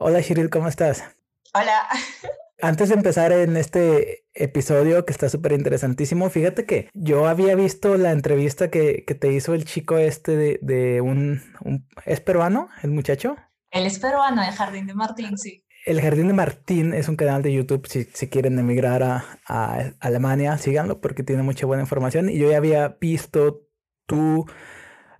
Hola Shiril, ¿cómo estás? Hola. Antes de empezar en este episodio que está súper interesantísimo, fíjate que yo había visto la entrevista que, te hizo el chico este de, un, ¿Es peruano el muchacho? Él es peruano, el Jardín de Martín, sí. El Jardín de Martín es un canal de YouTube, si, si quieren emigrar a, a Alemania, síganlo porque tiene mucha buena información. Y yo ya había visto tu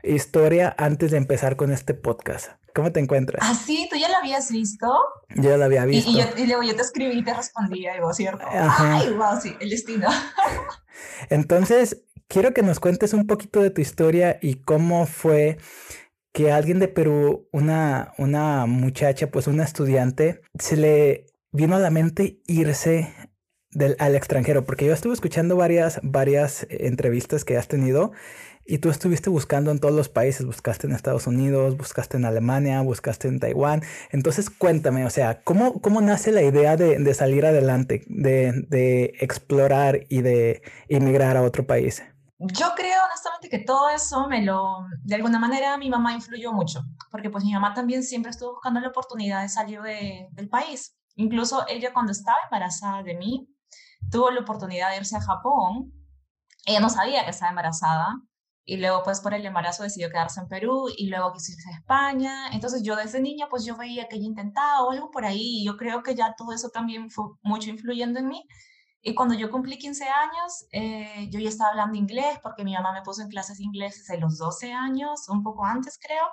historia antes de empezar con este podcast. ¿Cómo te encuentras? Ah, sí, tú ya la habías visto. Yo ya la había visto. Y, y, luego yo te escribí y te respondí algo, ¿cierto? Ay, wow, sí, el destino. Entonces, quiero que nos cuentes un poquito de tu historia y cómo fue que alguien de Perú, una, una muchacha, pues una estudiante, se le vino a la mente irse del, al extranjero, porque yo estuve escuchando varias, varias entrevistas que has tenido y tú estuviste buscando en todos los países, buscaste en Estados Unidos, buscaste en Alemania, buscaste en Taiwán. Entonces cuéntame, o sea, ¿cómo, cómo nace la idea de, salir adelante, de, explorar y de emigrar a otro país? Yo creo honestamente que todo eso me lo, de alguna manera mi mamá influyó mucho, porque pues mi mamá también siempre estuvo buscando la oportunidad de salir del país. Incluso ella cuando estaba embarazada de mí, tuvo la oportunidad de irse a Japón. Ella no sabía que estaba embarazada, y luego pues por el embarazo decidió quedarse en Perú y luego quiso irse a España. Entonces yo desde niña pues yo veía que ella intentaba o algo por ahí y yo creo que ya todo eso también fue mucho influyendo en mí. Y cuando yo cumplí 15 años, eh, yo ya estaba hablando inglés porque mi mamá me puso en clases de inglés desde los 12 años, un poco antes creo.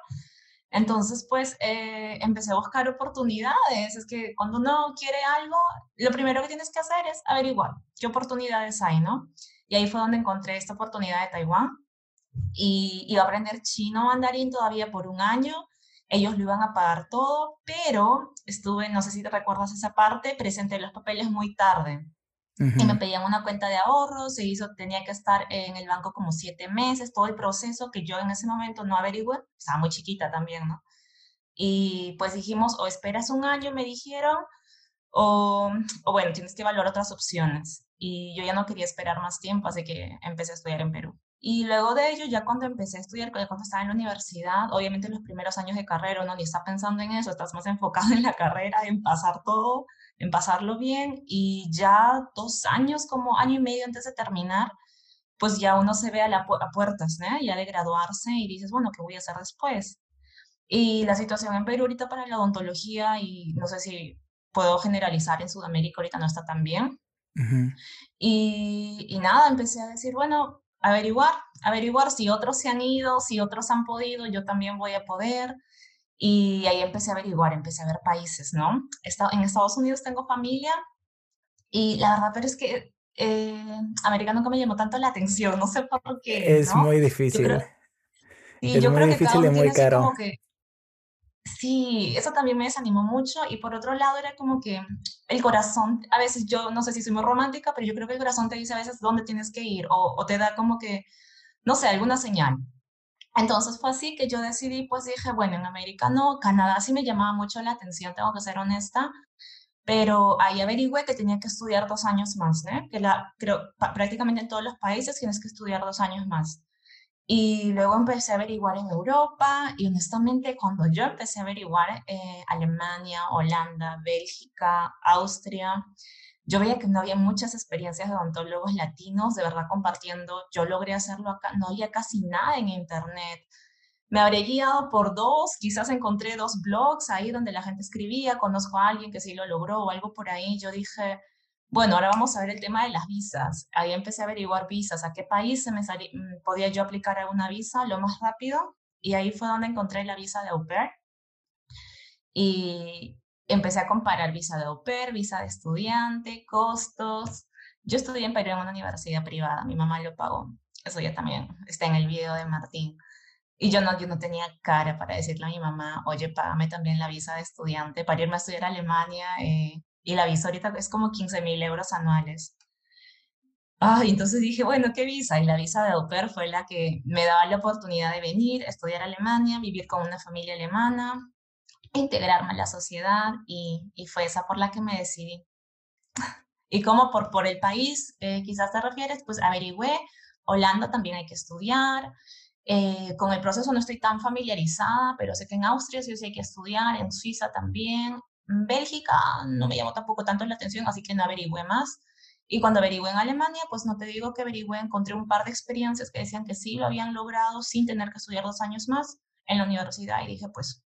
Entonces, pues eh, empecé a buscar oportunidades. Es que cuando uno quiere algo, lo primero que tienes que hacer es averiguar qué oportunidades hay, ¿no? Y ahí fue donde encontré esta oportunidad de Taiwán y iba a aprender chino mandarín todavía por un año. Ellos lo iban a pagar todo, pero estuve, no sé si te recuerdas esa parte, presenté los papeles muy tarde. Y me pedían una cuenta de ahorros, se hizo, tenía que estar en el banco como siete meses, todo el proceso que yo en ese momento no averigüé, estaba muy chiquita también, ¿no? Y pues dijimos, o esperas un año, me dijeron, o, o bueno, tienes que evaluar otras opciones. Y yo ya no quería esperar más tiempo, así que empecé a estudiar en Perú. Y luego de ello, ya cuando empecé a estudiar, cuando estaba en la universidad, obviamente los primeros años de carrera uno ni está pensando en eso, estás más enfocado en la carrera, en pasar todo, en pasarlo bien. Y ya dos años, como año y medio antes de terminar, pues ya uno se ve a, la, puertas, ¿no? Ya de graduarse y dices, bueno, ¿qué voy a hacer después? Y la situación en Perú ahorita para la odontología, y no sé si puedo generalizar en Sudamérica, ahorita no está tan bien. y, y nada, empecé a decir, bueno, averiguar, averiguar si otros se han ido, si otros han podido, yo también voy a poder. Y ahí empecé a averiguar, empecé a ver países, ¿no? En Estados Unidos tengo familia y la verdad, pero es que eh, América nunca me llamó tanto la atención, no sé por qué. Es muy difícil. es muy difícil y muy caro. Sí, eso también me desanimó mucho y por otro lado era como que el corazón, a veces yo no sé si soy muy romántica, pero yo creo que el corazón te dice a veces dónde tienes que ir o, te da como que, no sé, alguna señal. Entonces fue así que yo decidí, pues dije, bueno, en América no, Canadá sí me llamaba mucho la atención, tengo que ser honesta, pero ahí averigüé que tenía que estudiar dos años más, ¿no? Que la, creo, prácticamente en todos los países tienes que estudiar dos años más. Y luego empecé a averiguar en Europa y honestamente cuando yo empecé a averiguar eh, Alemania, Holanda, Bélgica, Austria, yo veía que no había muchas experiencias de odontólogos latinos de verdad compartiendo. Yo logré hacerlo acá, no había casi nada en internet. Me habré guiado por dos, quizás encontré dos blogs ahí donde la gente escribía, conozco a alguien que sí lo logró o algo por ahí. Yo dije, bueno, ahora vamos a ver el tema de las visas. Ahí empecé a averiguar visas, a qué país se me mm, podía yo aplicar a una visa lo más rápido. Y ahí fue donde encontré la visa de au pair. Y empecé a comparar visa de au pair, visa de estudiante, costos. Yo estudié en Perú en una universidad privada, mi mamá lo pagó. Eso ya también está en el video de Martín. Y yo no, yo no tenía cara para decirle a mi mamá, oye, págame también la visa de estudiante para irme a estudiar a Alemania. Eh, y la visa ahorita es como 15 mil euros anuales. Ay, entonces dije, bueno, ¿qué visa? Y la visa de au pair fue la que me daba la oportunidad de venir, estudiar Alemania, vivir con una familia alemana, integrarme a la sociedad y, y fue esa por la que me decidí. Y como por, por el país, eh, quizás te refieres, pues averigüé, Holanda también hay que estudiar, eh, con el proceso no estoy tan familiarizada, pero sé que en Austria sí, sí hay que estudiar, en Suiza también, Bélgica no me llamó tampoco tanto la atención, así que no averigüé más. Y cuando averigüé en Alemania, pues no te digo que averigüé, encontré un par de experiencias que decían que sí lo habían logrado sin tener que estudiar dos años más en la universidad y dije, pues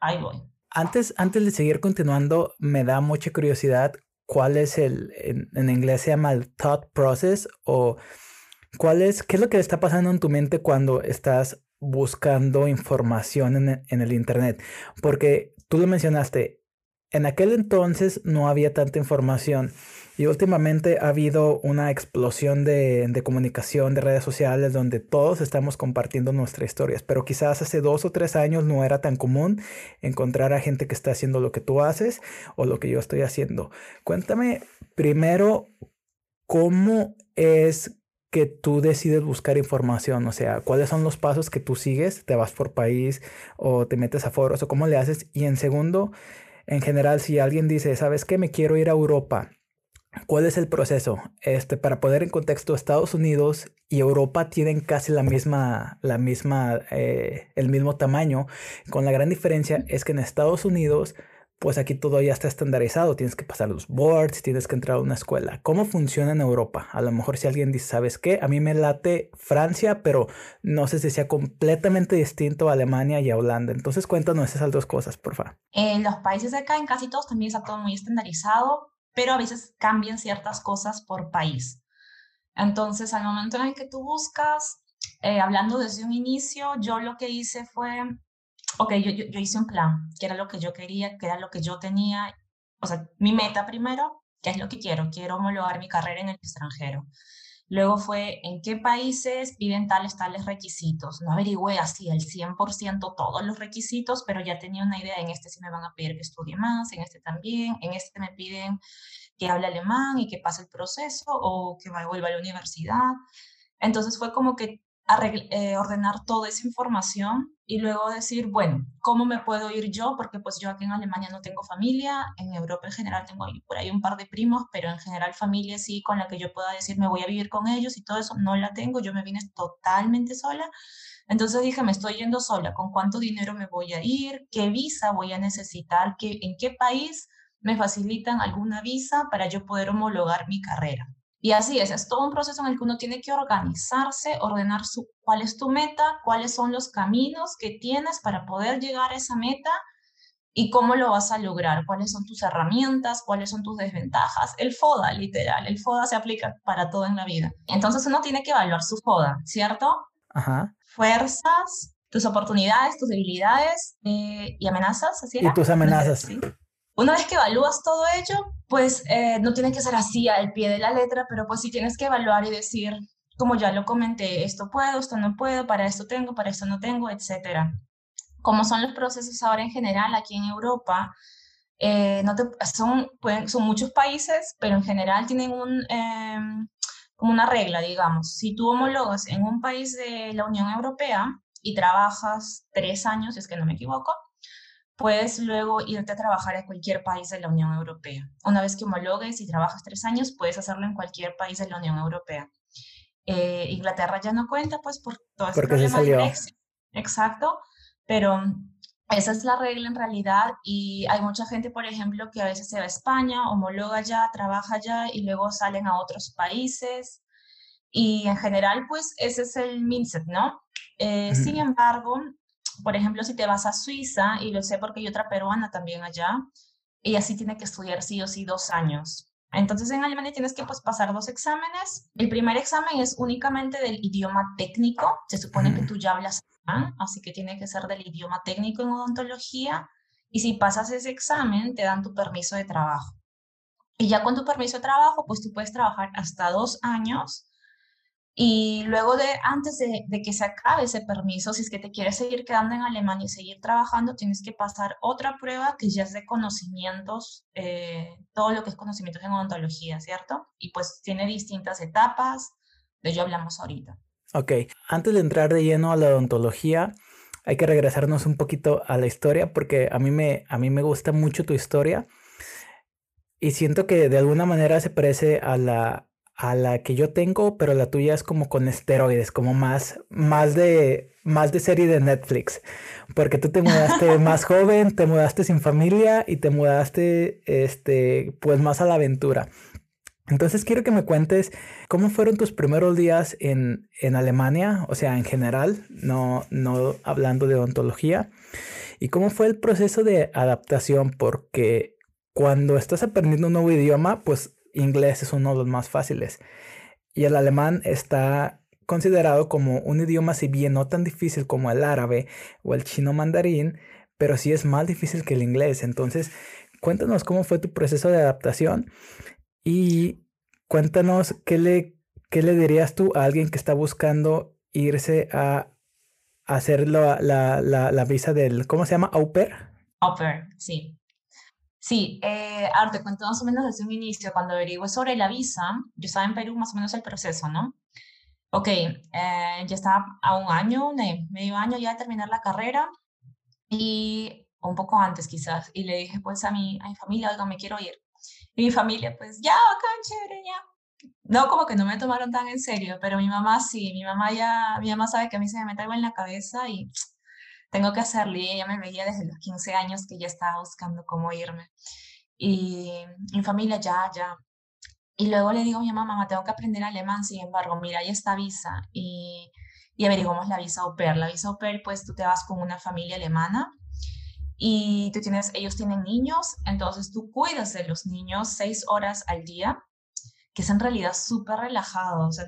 ahí voy. Antes, antes de seguir continuando, me da mucha curiosidad cuál es el, en, inglés se llama el thought process o cuál es, qué es lo que está pasando en tu mente cuando estás buscando información en, en el Internet. Porque tú lo mencionaste, en aquel entonces no había tanta información y últimamente ha habido una explosión de, comunicación, de redes sociales, donde todos estamos compartiendo nuestras historias, pero quizás hace dos o tres años no era tan común encontrar a gente que está haciendo lo que tú haces o lo que yo estoy haciendo. Cuéntame primero cómo es que tú decides buscar información, o sea, cuáles son los pasos que tú sigues, te vas por país o te metes a foros o cómo le haces. Y en segundo, en general, si alguien dice, ¿sabes qué? Me quiero ir a Europa. ¿Cuál es el proceso? Este, para poner en contexto, Estados Unidos y Europa tienen casi la misma, la misma, eh, el mismo tamaño, con la gran diferencia es que en Estados Unidos, pues aquí todo ya está estandarizado, tienes que pasar los boards, tienes que entrar a una escuela. ¿Cómo funciona en Europa? A lo mejor si alguien dice, ¿sabes qué? A mí me late Francia, pero no sé si sea completamente distinto a Alemania y a Holanda. Entonces cuéntanos esas dos cosas, por favor. En los países de acá, en casi todos también está todo muy estandarizado, pero a veces cambian ciertas cosas por país. Entonces, al momento en el que tú buscas, eh, hablando desde un inicio, yo lo que hice fue ok, yo, yo, hice un plan, que era lo que yo quería, que era lo que yo tenía, o sea, mi meta primero, ¿qué es lo que quiero? Quiero homologar mi carrera en el extranjero. Luego fue en qué países piden tales, tales requisitos. No averigüé así al 100% todos los requisitos, pero ya tenía una idea. En este sí me van a pedir que estudie más, en este también, en este me piden que hable alemán y que pase el proceso o que vuelva a la universidad. Entonces fue como que eh, ordenar toda esa información y luego decir, bueno, ¿cómo me puedo ir yo? Porque pues yo aquí en Alemania no tengo familia, en Europa en general tengo por ahí un par de primos, pero en general familia sí con la que yo pueda decir me voy a vivir con ellos y todo eso, no la tengo, yo me vine totalmente sola. Entonces dije, me estoy yendo sola, ¿con cuánto dinero me voy a ir? ¿Qué visa voy a necesitar? ¿Qué, ¿En qué país me facilitan alguna visa para yo poder homologar mi carrera? Y así es, es todo un proceso en el que uno tiene que organizarse, ordenar su, cuál es tu meta, cuáles son los caminos que tienes para poder llegar a esa meta y cómo lo vas a lograr, cuáles son tus herramientas, cuáles son tus desventajas. El FODA, literal, el FODA se aplica para todo en la vida. Entonces uno tiene que evaluar su FODA, ¿cierto? Ajá. Fuerzas, tus oportunidades, tus debilidades eh, y amenazas, ¿así Y tus amenazas. ¿Sí? Una vez que evalúas todo ello, pues eh, no tiene que ser así al pie de la letra, pero pues sí tienes que evaluar y decir, como ya lo comenté, esto puedo, esto no puedo, para esto tengo, para esto no tengo, etc. Como son los procesos ahora en general aquí en Europa, eh, no son, pueden, son muchos países, pero en general tienen un, em, como una regla, digamos. Si tú homologas en un país de la Unión Europea y trabajas tres años, es que no me equivoco, puedes luego irte a trabajar a cualquier país de la Unión Europea. Una vez que homologues y trabajas tres años, puedes hacerlo en cualquier país de la Unión Europea. Eh, Inglaterra ya no cuenta, pues, por todo este problema de Brexit. Exacto, pero esa es la regla en realidad y hay mucha gente, por ejemplo, que a veces se va a España, homologa ya, trabaja ya y luego salen a otros países. Y en general, pues ese es el mindset, ¿no? Eh, sin embargo, por ejemplo, si te vas a Suiza, y lo sé porque hay otra peruana también allá, ella sí tiene que estudiar sí o sí dos años. Entonces en Alemania tienes que pues, pasar dos exámenes. El primer examen es únicamente del idioma técnico. Se supone que tú ya hablas alemán, así que tiene que ser del idioma técnico en odontología. Y si pasas ese examen, te dan tu permiso de trabajo. Y ya con tu permiso de trabajo, pues tú puedes trabajar hasta dos años y luego de, antes de, que se acabe ese permiso, si es que te quieres seguir quedando en Alemania y seguir trabajando, tienes que pasar otra prueba que ya es de conocimientos, eh, todo lo que es conocimientos en odontología, ¿cierto? Y pues tiene distintas etapas, de ello hablamos ahorita. Ok, antes de entrar de lleno a la odontología, hay que regresarnos un poquito a la historia porque a mí me, a mí me gusta mucho tu historia y siento que de alguna manera se parece a la, a la que yo tengo, pero la tuya es como con esteroides, como más, más de, más de serie de Netflix, porque tú te mudaste más joven, te mudaste sin familia y te mudaste, este, pues más a la aventura. Entonces quiero que me cuentes cómo fueron tus primeros días en, en Alemania, o sea, en general, no, no hablando de ontología, y cómo fue el proceso de adaptación, porque cuando estás aprendiendo un nuevo idioma, pues inglés es uno de los más fáciles. Y el alemán está considerado como un idioma, si bien no tan difícil como el árabe o el chino mandarín, pero sí es más difícil que el inglés. Entonces, cuéntanos cómo fue tu proceso de adaptación y cuéntanos qué le, qué le dirías tú a alguien que está buscando irse a, hacer la, la, la, visa del, ¿cómo se llama? ¿Au pair? Sí. Sí, eh, ahora te cuento más o menos desde un inicio, cuando averigué sobre la visa, yo estaba en Perú más o menos el proceso, ¿no? Ok, eh, ya estaba a un año, medio año ya de terminar la carrera y un poco antes quizás, y le dije pues a mi, a mi familia, oiga, me quiero ir. Y mi familia pues, ya, acá, chévere, ya. No, como que no me tomaron tan en serio, pero mi mamá sí, mi mamá ya, mi mamá sabe que a mí se me mete algo en la cabeza y tengo que hacerlo. Y ella me veía desde los 15 años que ya estaba buscando cómo irme. Y mi familia ya, ya. Y luego le digo a mi mamá, mamá, tengo que aprender alemán, sin embargo, mira, hay esta visa. Y, y averiguamos la visa au pair. La visa au pair, pues tú te vas con una familia alemana y tú tienes, ellos tienen niños, entonces tú cuidas de los niños seis horas al día, que es en realidad súper relajado. O sea,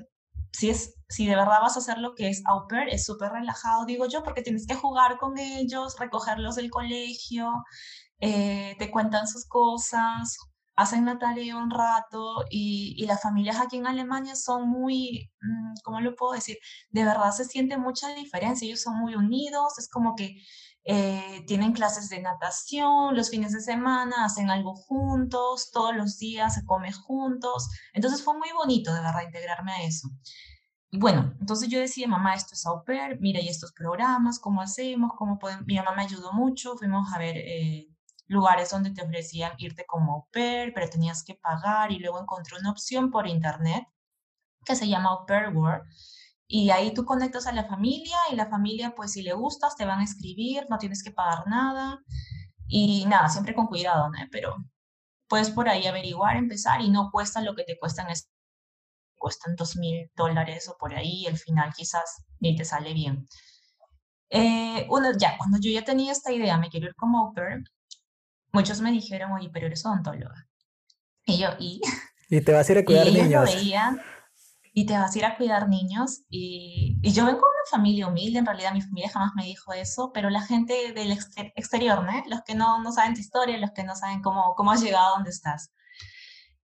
si, es, si de verdad vas a hacer lo que es au pair, es súper relajado, digo yo, porque tienes que jugar con ellos, recogerlos del colegio, eh, te cuentan sus cosas, hacen la tarea un rato y, y, las familias aquí en Alemania son muy, mm, ¿cómo lo puedo decir? De verdad se siente mucha diferencia, ellos son muy unidos, es como que eh, tienen clases de natación, los fines de semana hacen algo juntos, todos los días se come juntos. Entonces fue muy bonito de verdad integrarme a eso. Y bueno, entonces yo decía, mamá, esto es au pair, mira, y estos programas, ¿cómo hacemos? ¿Cómo podemos? Mi mamá me ayudó mucho, fuimos a ver eh, lugares donde te ofrecían irte como au pair, pero tenías que pagar y luego encontré una opción por internet que se llama Au Pair World y ahí tú conectas a la familia y la familia, pues si le gustas, te van a escribir, no tienes que pagar nada. Y nada, siempre con cuidado, ¿no? Pero puedes por ahí averiguar, empezar y no cuesta lo que te cuestan, es, cuestan dos mil dólares o por ahí, y al final quizás ni te sale bien. Eh, uno, ya, cuando yo ya tenía esta idea, me quiero ir como au muchos me dijeron, oye, pero eres odontóloga. Y yo, ¿y? Y te vas a ir a cuidar y niños y te vas a ir a cuidar niños. Y, yo vengo de una familia humilde, en realidad mi familia jamás me dijo eso, pero la gente del exterior, ¿no? Los que no, no saben tu historia, los que no saben cómo, cómo has llegado a donde estás.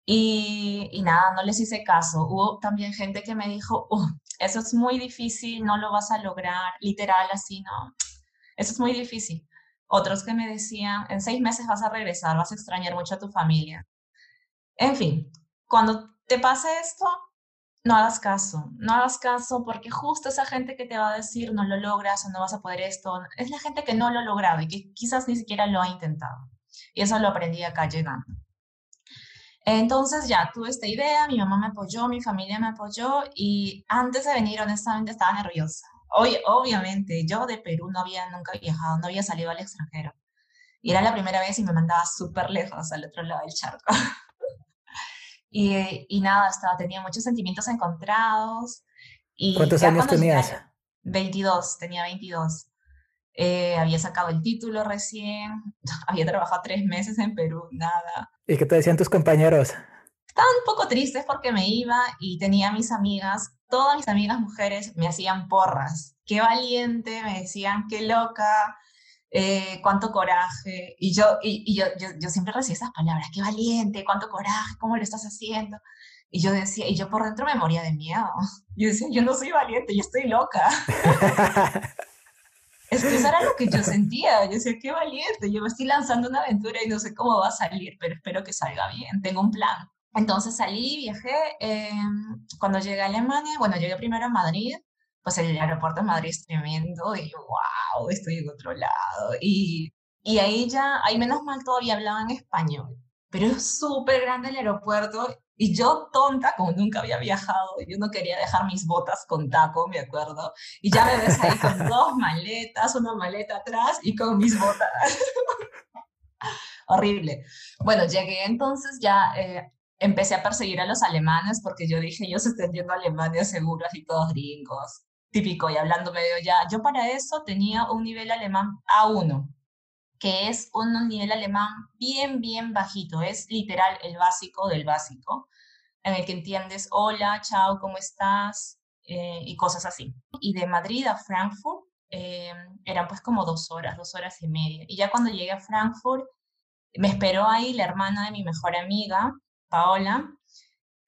Y, nada, no les hice caso. Hubo también gente que me dijo, eso es muy difícil, no lo vas a lograr, literal así, no, eso es muy difícil. Otros que me decían, en seis meses vas a regresar, vas a extrañar mucho a tu familia. En fin, cuando te pase esto, no hagas caso, no hagas caso porque justo esa gente que te va a decir no lo logras o no vas a poder esto, es la gente que no lo ha logrado y que quizás ni siquiera lo ha intentado. Y eso lo aprendí acá llegando. Entonces ya tuve esta idea, mi mamá me apoyó, mi familia me apoyó y antes de venir honestamente estaba nerviosa. Hoy, obviamente, yo de Perú no había nunca viajado, no había salido al extranjero. Y era la primera vez y me mandaba súper lejos al otro lado del charco. Y, y nada, estaba, tenía muchos sentimientos encontrados. Y ¿Cuántos años tenías? 22, tenía 22. Eh, había sacado el título recién, había trabajado tres meses en Perú, nada. ¿Y qué te decían tus compañeros? Estaban un poco tristes porque me iba y tenía mis amigas, todas mis amigas mujeres me hacían porras. Qué valiente, me decían, qué loca, eh, cuánto coraje. Y, yo, y, yo, yo, siempre recibí esas palabras, qué valiente, cuánto coraje, cómo lo estás haciendo. Y yo decía, y yo por dentro me moría de miedo. Yo decía, yo no soy valiente, yo estoy loca. es que eso era lo que yo sentía. Yo decía, qué valiente, yo me estoy lanzando una aventura y no sé cómo va a salir, pero espero que salga bien, tengo un plan. Entonces salí, viajé. Em, cuando llegué a Alemania, bueno, llegué primero a Madrid, pues el aeropuerto de Madrid es tremendo y wow, estoy en otro lado. Y, y ahí ya, ahí menos mal todavía hablaban español. pero es súper grande el aeropuerto y yo tonta, como nunca había viajado, yo no quería dejar mis botas con taco, me acuerdo, y ya me ves ahí con dos maletas, una maleta atrás y con mis botas. Horrible. Bueno, llegué entonces ya, eh, empecé a perseguir a los alemanes porque yo dije, ellos están yendo a Alemania seguro, así todos gringos, típico, y hablando medio ya. Yo para eso tenía un nivel alemán A1, que es un nivel alemán bien, bien bajito, es literal el básico del básico, en el que entiendes hola, chao, ¿cómo estás? Eh, y cosas así. Y de Madrid a Frankfurt eh, eran pues como dos horas, dos horas y media. Y ya cuando llegué a Frankfurt, me esperó ahí la hermana de mi mejor amiga, Paola,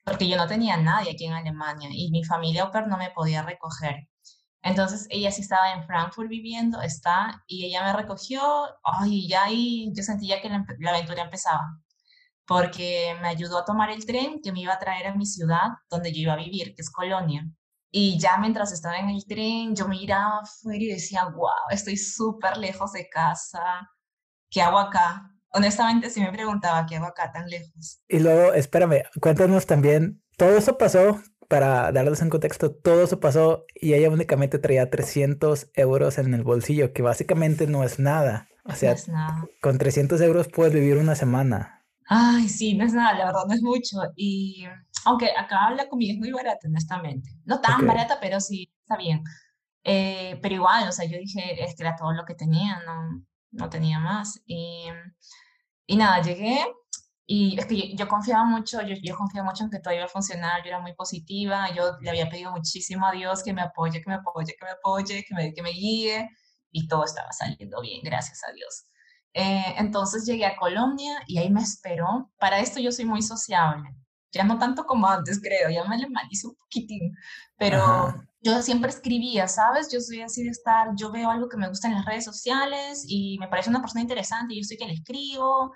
porque yo no tenía nadie aquí en Alemania y mi familia Oper no me podía recoger. Entonces ella sí estaba en Frankfurt viviendo, está, y ella me recogió, ay, ya ahí yo sentía que la, aventura empezaba, porque me ayudó a tomar el tren que me iba a traer a mi ciudad, donde yo iba a vivir, que es Colonia. Y ya mientras estaba en el tren, yo miraba afuera y decía, wow, estoy súper lejos de casa, ¿qué hago acá? Honestamente, sí me preguntaba, ¿qué hago acá tan lejos? Y luego, espérame, cuéntanos también, todo eso pasó para darles en contexto, todo eso pasó y ella únicamente traía 300 euros en el bolsillo, que básicamente no es nada. O sea, con 300 euros puedes vivir una semana. Ay, sí, no es nada, la verdad no es mucho. Y aunque acá la comida es muy barata, honestamente. No tan barata, pero sí, está bien. Eh, pero igual, o sea, yo dije, es que era todo lo que tenía, no, no tenía más. Y, y nada, llegué, y es que yo, confiaba mucho, yo, yo confiaba mucho en que todo iba a funcionar, yo era muy positiva, yo le había pedido muchísimo a Dios que me apoye, que me apoye, que me apoye, que me, que me guíe, y todo estaba saliendo bien, gracias a Dios. Eh, entonces llegué a Colombia y ahí me esperó. Para esto yo soy muy sociable, ya no tanto como antes creo, ya me le malice un poquitín, pero yo siempre escribía, ¿sabes? Yo soy así de estar, yo veo algo que me gusta en las redes sociales y me parece una persona interesante y yo soy que le escribo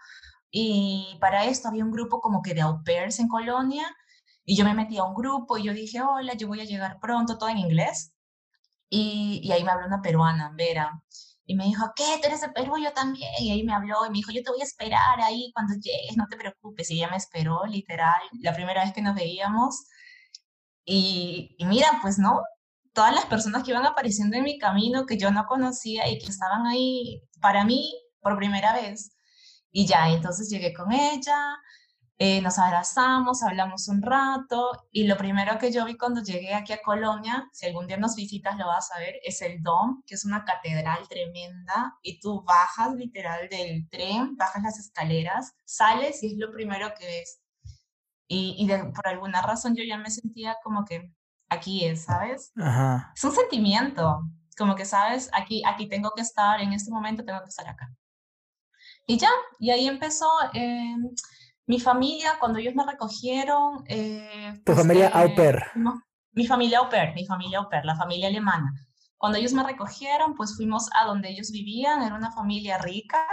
y para esto había un grupo como que de au pairs en Colonia y yo me metí a un grupo y yo dije, hola, yo voy a llegar pronto, todo en inglés. Y, y ahí me habló una peruana, Vera, y me dijo, ¿qué? ¿Tú eres de Perú? Yo también. Y ahí me habló y me dijo, yo te voy a esperar ahí cuando llegues, no te preocupes. Y ella me esperó, literal, la primera vez que nos veíamos. Y, y mira, pues no, todas las personas que iban apareciendo en mi camino que yo no conocía y que estaban ahí para mí por primera vez, y ya, entonces llegué con ella, eh, nos abrazamos, hablamos un rato y lo primero que yo vi cuando llegué aquí a Colonia, si algún día nos visitas lo vas a ver, es el Dom, que es una catedral tremenda y tú bajas literal del tren, bajas las escaleras, sales y es lo primero que ves. Y, y por alguna razón yo ya me sentía como que aquí es, ¿sabes? Ajá. Es un sentimiento, como que, ¿sabes? Aquí, aquí tengo que estar, en este momento tengo que estar acá. Y ya, y ahí empezó eh, mi familia, cuando ellos me recogieron. Eh, ¿Tu pues, familia au pair? mi familia au pair, mi familia au pair, la familia alemana. Cuando ellos me recogieron, pues fuimos a donde ellos vivían, era una familia rica,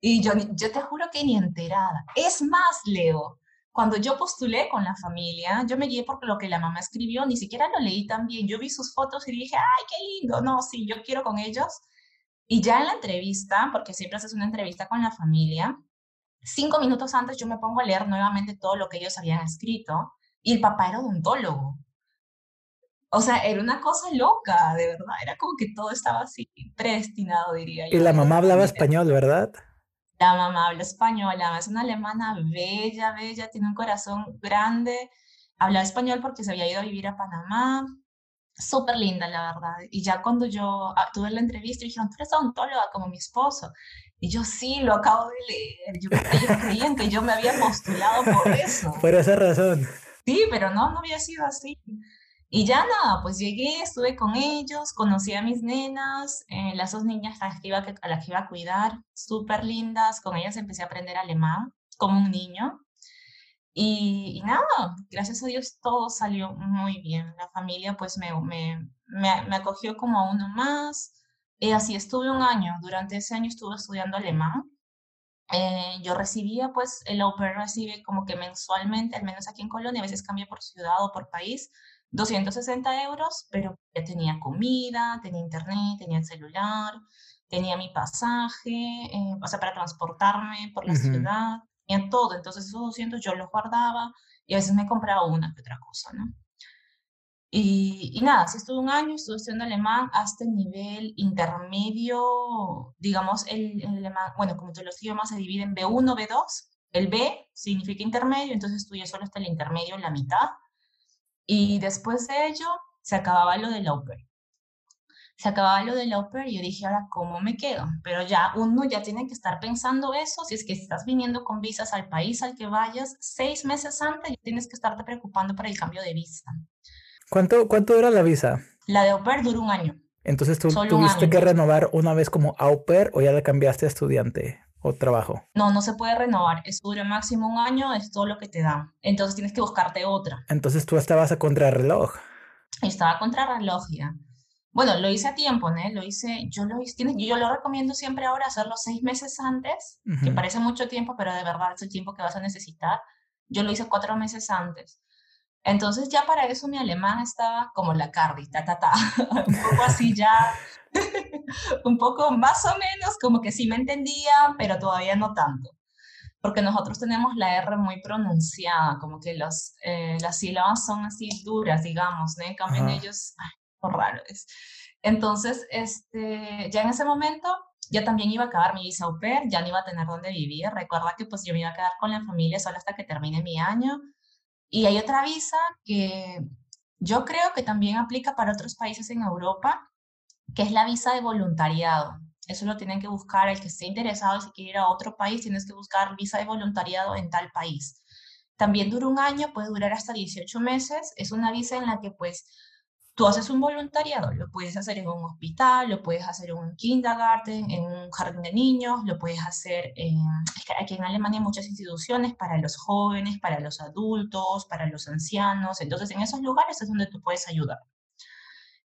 y yo, yo te juro que ni enterada. Es más, Leo, cuando yo postulé con la familia, yo me guié por lo que la mamá escribió, ni siquiera lo leí tan bien. Yo vi sus fotos y dije, ay, qué lindo, no, sí, yo quiero con ellos. Y ya en la entrevista, porque siempre haces una entrevista con la familia, cinco minutos antes yo me pongo a leer nuevamente todo lo que ellos habían escrito y el papá era odontólogo. O sea, era una cosa loca, de verdad. Era como que todo estaba así predestinado, diría yo. Y la mamá hablaba español, ¿verdad? La mamá habla español, es una alemana bella, bella, tiene un corazón grande. Hablaba español porque se había ido a vivir a Panamá súper linda, la verdad. Y ya cuando yo ah, tuve la entrevista, dijeron, tú eres odontóloga como mi esposo. Y yo sí, lo acabo de leer. Yo, ellos creían que yo me había postulado por eso. Por esa razón. Sí, pero no, no había sido así. Y ya nada, pues llegué, estuve con ellos, conocí a mis nenas, eh, las dos niñas a las que iba a, las que iba a cuidar, súper lindas. Con ellas empecé a aprender alemán como un niño. Y, nada, gracias a Dios todo salió muy bien. La familia pues me, me, me, acogió como a uno más. Y así estuve un año. Durante ese año estuve estudiando alemán. Eh, yo recibía pues, el au recibe como que mensualmente, al menos aquí en Colonia, a veces cambia por ciudad o por país, 260 euros, pero ya tenía comida, tenía internet, tenía el celular, tenía mi pasaje, eh, o sea, para transportarme por la ciudad tenía todo, entonces esos 200 yo los guardaba y a veces me compraba una que otra cosa, ¿no? Y, nada, sí estuve un año, estuve estudiando alemán hasta el nivel intermedio, digamos, el, alemán, bueno, como todos los idiomas se dividen en B1, B2, el B significa intermedio, entonces estudié solo hasta el intermedio, la mitad, y después de ello se acababa lo de la UPER. Se acababa lo de la UPER y yo dije, ahora, ¿cómo me quedo? Pero ya uno ya tiene que estar pensando eso, si es que estás viniendo con visas al país al que vayas, seis meses antes ya tienes que estarte preocupando por el cambio de visa. ¿Cuánto, cuánto dura la visa? La de au pair dura un año. Entonces tú tuviste que renovar una vez como au pair o ya la cambiaste a estudiante o trabajo. No, no se puede renovar. Eso dura máximo un año, es todo lo que te dan. Entonces tienes que buscarte otra. Entonces tú estabas a contrarreloj. Estaba a contrarreloj ya. Bueno, lo hice a tiempo, ¿no? Lo hice, yo lo hice, yo lo recomiendo siempre ahora hacerlo seis meses antes, que parece mucho tiempo, pero de verdad es el tiempo que vas a necesitar. Yo lo hice cuatro meses antes. Entonces ya para eso mi alemán estaba como la Cardi, ta, ta, ta, un poco así ya, un poco más o menos como que sí me entendía, pero todavía no tanto, porque nosotros tenemos la R muy pronunciada, como que los, eh, las sílabas son así duras, digamos, ¿no? En cambio en ellos, ay, raro es. Entonces, este, ya en ese momento ya también iba a acabar mi visa au pair, ya no iba a tener dónde vivir. Recuerda que pues yo me iba a quedar con la familia solo hasta que termine mi año. Y hay otra visa que yo creo que también aplica para otros países en Europa, que es la visa de voluntariado. Eso lo tienen que buscar el que esté interesado, si quiere ir a otro país, tienes que buscar visa de voluntariado en tal país. También dura un año, puede durar hasta 18 meses. Es una visa en la que pues Tú haces un voluntariado, lo puedes hacer en un hospital, lo puedes hacer en un kindergarten, en un jardín de niños, lo puedes hacer en... Es que aquí en Alemania hay muchas instituciones para los jóvenes, para los adultos, para los ancianos. Entonces, en esos lugares es donde tú puedes ayudar.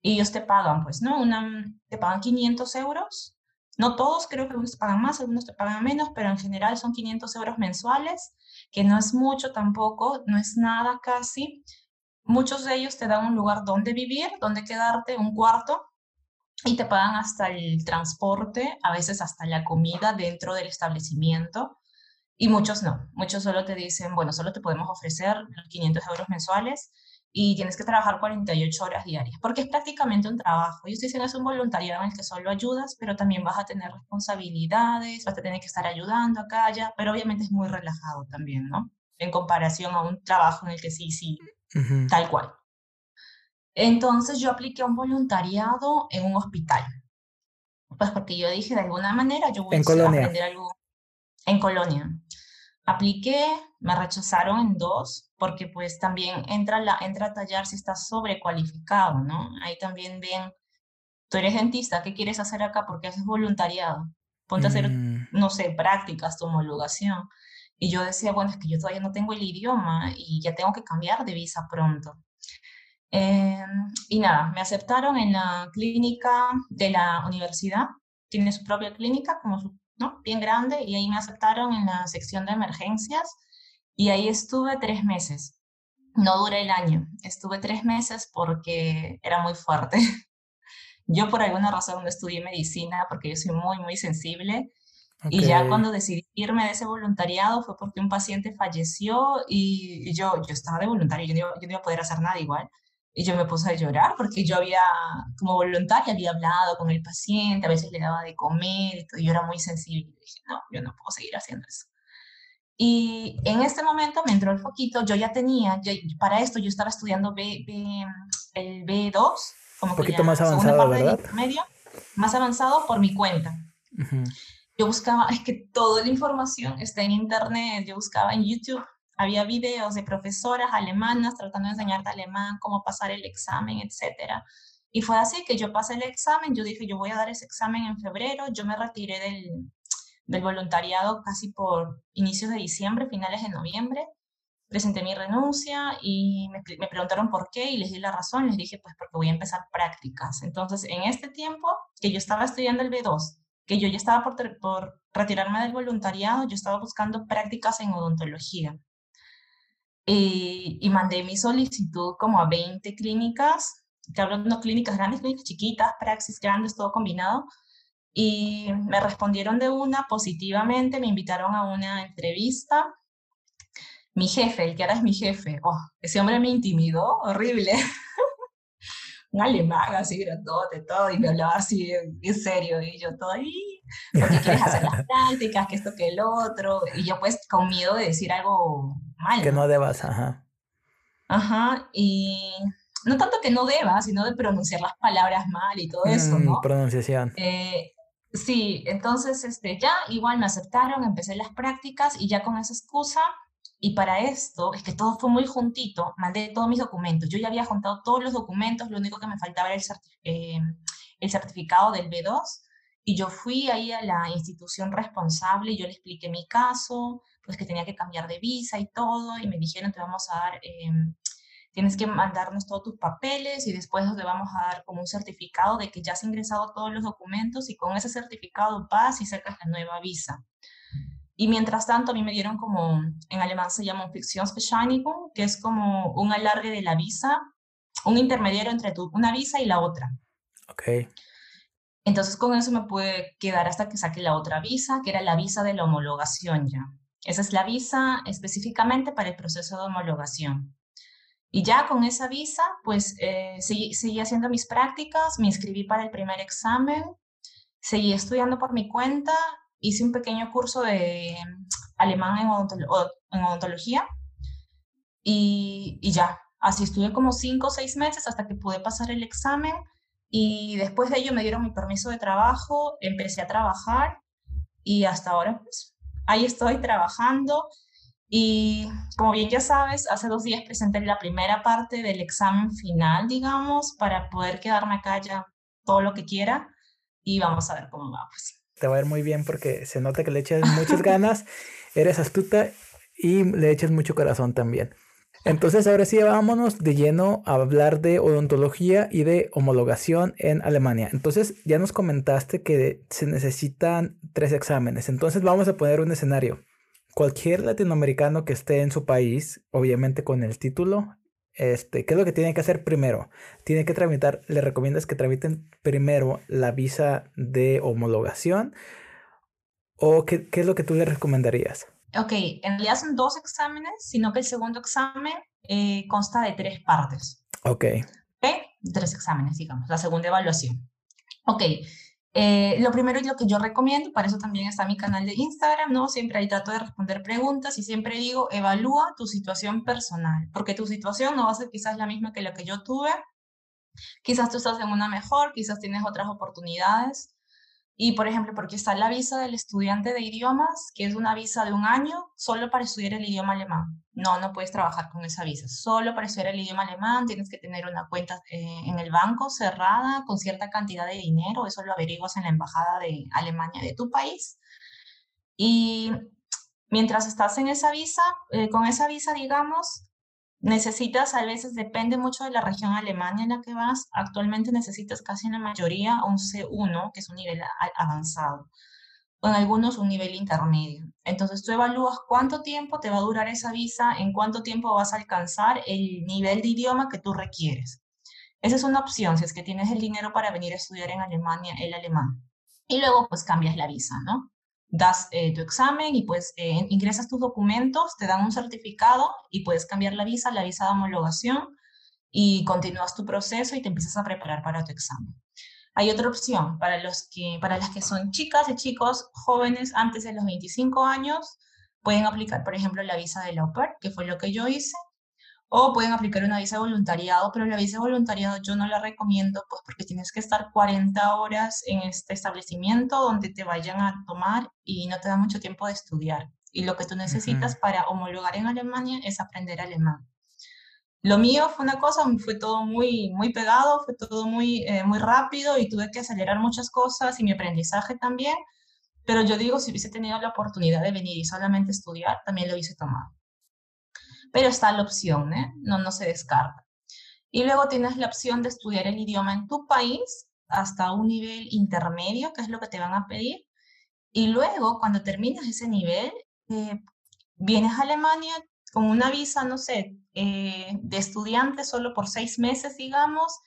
Y ellos te pagan, pues, ¿no? Una, te pagan 500 euros. No todos, creo que algunos te pagan más, algunos te pagan menos, pero en general son 500 euros mensuales, que no es mucho tampoco, no es nada casi Muchos de ellos te dan un lugar donde vivir, donde quedarte, un cuarto, y te pagan hasta el transporte, a veces hasta la comida dentro del establecimiento. Y muchos no, muchos solo te dicen, bueno, solo te podemos ofrecer los 500 euros mensuales y tienes que trabajar 48 horas diarias, porque es prácticamente un trabajo. Ellos dicen es un voluntariado en el que solo ayudas, pero también vas a tener responsabilidades, vas a tener que estar ayudando acá, allá, pero obviamente es muy relajado también, ¿no? En comparación a un trabajo en el que sí, sí, tal cual. Entonces yo apliqué un voluntariado en un hospital. Pues porque yo dije, de alguna manera, yo voy a aprender algo en Colonia. Apliqué, me rechazaron en dos, porque pues también entra, la, entra a tallar si estás sobrecualificado, ¿no? Ahí también ven, tú eres dentista, ¿qué quieres hacer acá? Porque haces voluntariado. Ponte a hacer, mm. no sé, prácticas, tu homologación. Y yo decía, bueno, es que yo todavía no tengo el idioma y ya tengo que cambiar de visa pronto. Em, y nada, me aceptaron en la clínica de la universidad, tiene su propia clínica, como su, ¿no? bien grande, y ahí me aceptaron en la sección de emergencias y ahí estuve tres meses. No duré el año, estuve tres meses porque era muy fuerte. Yo por alguna razón no estudié medicina porque yo soy muy, muy sensible y ya cuando decidí irme de ese voluntariado fue porque un paciente falleció y, yo, yo estaba de voluntario, yo no, yo no iba a poder hacer nada igual. Y yo me puse a llorar porque yo había, como voluntaria, había hablado con el paciente, a veces le daba de comer, y yo era muy sensible. Y dije, no, yo no puedo seguir haciendo eso. Y en este momento me entró el foquito, yo ya tenía, para esto yo estaba estudiando B, B, el B2, como un poquito más avanzado, ¿verdad? Medio, más avanzado por mi cuenta. Uh yo buscaba, es que toda la información está en internet, yo buscaba en YouTube, había videos de profesoras alemanas tratando de enseñarte alemán, cómo pasar el examen, etc. Y fue así que yo pasé el examen, yo dije, yo voy a dar ese examen en febrero, yo me retiré del, del voluntariado casi por inicios de diciembre, finales de noviembre, presenté mi renuncia y me, me, preguntaron por qué y les di la razón, les dije pues porque voy a empezar prácticas. Entonces, en este tiempo que yo estaba estudiando el B2 que yo ya estaba por, por retirarme del voluntariado, yo estaba buscando prácticas en odontología. Y, mandé mi solicitud como a 20 clínicas, te hablo de clínicas grandes, clínicas chiquitas, praxis grandes, todo combinado. y me respondieron de una positivamente, me invitaron a una entrevista. Mi jefe, el que ahora es mi jefe, oh, ese hombre me intimidó, horrible. Un alemán así, grandote, todo, y me hablaba así en serio, y yo todo ahí, porque quieres hacer las prácticas, que esto, que el otro, y yo pues con miedo de decir algo mal. Que no debas, ajá. Ajá, y no tanto que no debas, sino de pronunciar las palabras mal y todo eso, mm, ¿no? pronunciación. Eh, sí, entonces este, ya igual me aceptaron, empecé las prácticas y ya con esa excusa, y para esto, es que todo fue muy juntito, mandé todos mis documentos. Yo ya había juntado todos los documentos, lo único que me faltaba era el, eh, el certificado del B2, y yo fui ahí a la institución responsable y yo le expliqué mi caso, pues que tenía que cambiar de visa y todo, y me dijeron, te vamos a dar, em, tienes que mandarnos todos tus papeles y después te vamos a dar como un certificado de que ya has ingresado todos los documentos y con ese certificado vas y sacas la nueva visa. Y mientras tanto, a mí me dieron como, en alemán se llama Fiktionsbescheinigung, que es como un alargue de la visa, un intermediario entre tu, una visa y la otra. Ok. Entonces con eso me pude quedar hasta que saque la otra visa, que era la visa de la homologación ya. Esa es la visa específicamente para el proceso de homologación. Y ya con esa visa, pues eh, seguí, haciendo mis prácticas, me inscribí para el primer examen, seguí estudiando por mi cuenta, hice un pequeño curso de alemán en, odontología y, y, ya, así estuve como cinco o seis meses hasta que pude pasar el examen y después de ello me dieron mi permiso de trabajo, empecé a trabajar y hasta ahora pues ahí estoy trabajando y como bien ya sabes, hace dos días presenté la primera parte del examen final, digamos, para poder quedarme acá ya todo lo que quiera y vamos a ver cómo va. Pues. Te va a ir muy bien porque se nota que le echas muchas ganas, eres astuta y le echas mucho corazón también. Entonces, ahora sí, vámonos de lleno a hablar de odontología y de homologación en Alemania. Entonces, ya nos comentaste que se necesitan tres exámenes. Entonces, vamos a poner un escenario. Cualquier latinoamericano que esté en su país, obviamente con el título, este, ¿qué es lo que tiene que hacer primero? Tiene que tramitar, le recomiendas que tramiten primero la visa de homologación o qué, qué es lo que tú le recomendarías? Ok, en realidad son dos exámenes, sino que el segundo examen eh, consta de tres partes. Ok. Ok, tres exámenes, digamos, la segunda evaluación. Ok, eh, lo primero y lo que yo recomiendo, para eso también está mi canal de Instagram, ¿no? Siempre ahí trato de responder preguntas y siempre digo, evalúa tu situación personal, porque tu situación no va a ser quizás la misma que la que yo tuve. Quizás tú estás en una mejor, quizás tienes otras oportunidades. Y, por ejemplo, porque está la visa del estudiante de idiomas, que es una visa de un año solo para estudiar el idioma alemán. No, no puedes trabajar con esa visa. Solo para estudiar el idioma alemán tienes que tener una cuenta eh, en el banco cerrada con cierta cantidad de dinero. Eso lo averiguas en la embajada de Alemania de tu país. Y mientras estás en esa visa, eh, con esa visa, digamos, necesitas, a veces depende mucho de la región Alemania en la que vas, actualmente necesitas casi en la mayoría un C1, que es un nivel avanzado, o en algunos un nivel intermedio. Entonces tú evalúas cuánto tiempo te va a durar esa visa, en cuánto tiempo vas a alcanzar el nivel de idioma que tú requieres. Esa es una opción si es que tienes el dinero para venir a estudiar en Alemania el alemán. Y luego pues cambias la visa, ¿no? Das eh, tu examen y pues eh, ingresas tus documentos, te dan un certificado y puedes cambiar la visa, la visa de homologación y continúas tu proceso y te empiezas a preparar para tu examen. Hay otra opción para, los que, para las que son chicas y chicos jóvenes antes de los 25 años, pueden aplicar, por ejemplo, la visa de la que fue lo que yo hice, o pueden aplicar una visa de voluntariado, pero la visa de voluntariado yo no la recomiendo pues porque tienes que estar 40 horas en este establecimiento donde te vayan a tomar y no te da mucho tiempo de estudiar. Y lo que tú necesitas para homologar en Alemania es aprender alemán. Lo mío fue una cosa, fue todo muy, muy pegado, fue todo muy, eh, muy rápido y tuve que acelerar muchas cosas y mi aprendizaje también. Pero yo digo, si hubiese tenido la oportunidad de venir y solamente estudiar, también lo hubiese tomado pero está la opción, ¿eh? no, no se descarta. Y luego tienes la opción de estudiar el idioma en tu país hasta un nivel intermedio, que es lo que te van a pedir. Y luego, cuando terminas ese nivel, eh, vienes a Alemania con una visa, no sé, eh, de estudiante solo por seis meses, digamos,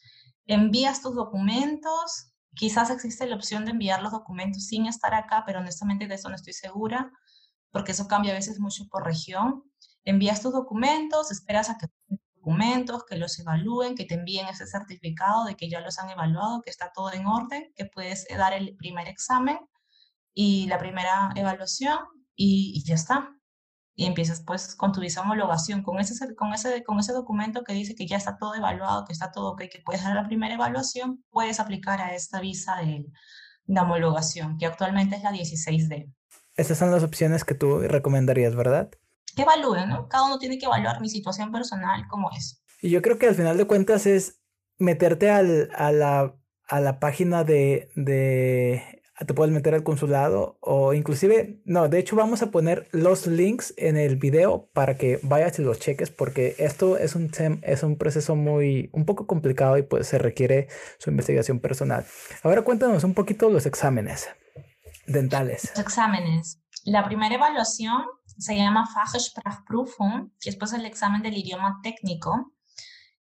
envías tus documentos Quizás existe la opción de enviar los documentos sin estar acá, pero honestamente de eso no estoy segura, porque eso cambia a veces mucho por región. Envías tus documentos, esperas a que documentos, que los evalúen, que te envíen ese certificado de que ya los han evaluado, que está todo en orden, que puedes dar el primer examen y la primera evaluación y, ya está. Y empiezas pues con tu visa homologación, con ese, con, ese, con ese documento que dice que ya está todo evaluado, que está todo ok, que puedes dar la primera evaluación, puedes aplicar a esta visa de, de homologación, que actualmente es la 16D. Esas son las opciones que tú recomendarías, ¿verdad? Que evalúen, ¿no? Cada uno tiene que evaluar mi situación personal como es. Y yo creo que al final de cuentas es meterte al, a, la, a la página de, de te puedes meter al consulado o inclusive, no, de hecho vamos a poner los links en el video para que vayas y los cheques porque esto es un, es un proceso muy, un poco complicado y pues se requiere su investigación personal. Ahora cuéntanos un poquito los exámenes dentales. Los exámenes. La primera evaluación se llama Fachsprachprüfung, que es pues el examen del idioma técnico.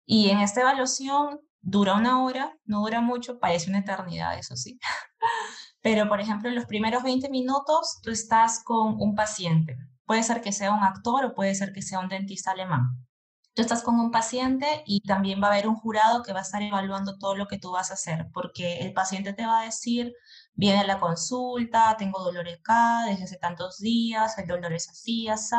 Y en esta evaluación dura una hora, no dura mucho, parece una eternidad, eso sí. Pero, por ejemplo, en los primeros 20 minutos tú estás con un paciente. Puede ser que sea un actor o puede ser que sea un dentista alemán. Tú estás con un paciente y también va a haber un jurado que va a estar evaluando todo lo que tú vas a hacer, porque el paciente te va a decir, viene a la consulta, tengo dolor acá desde hace tantos días, el dolor es así, así.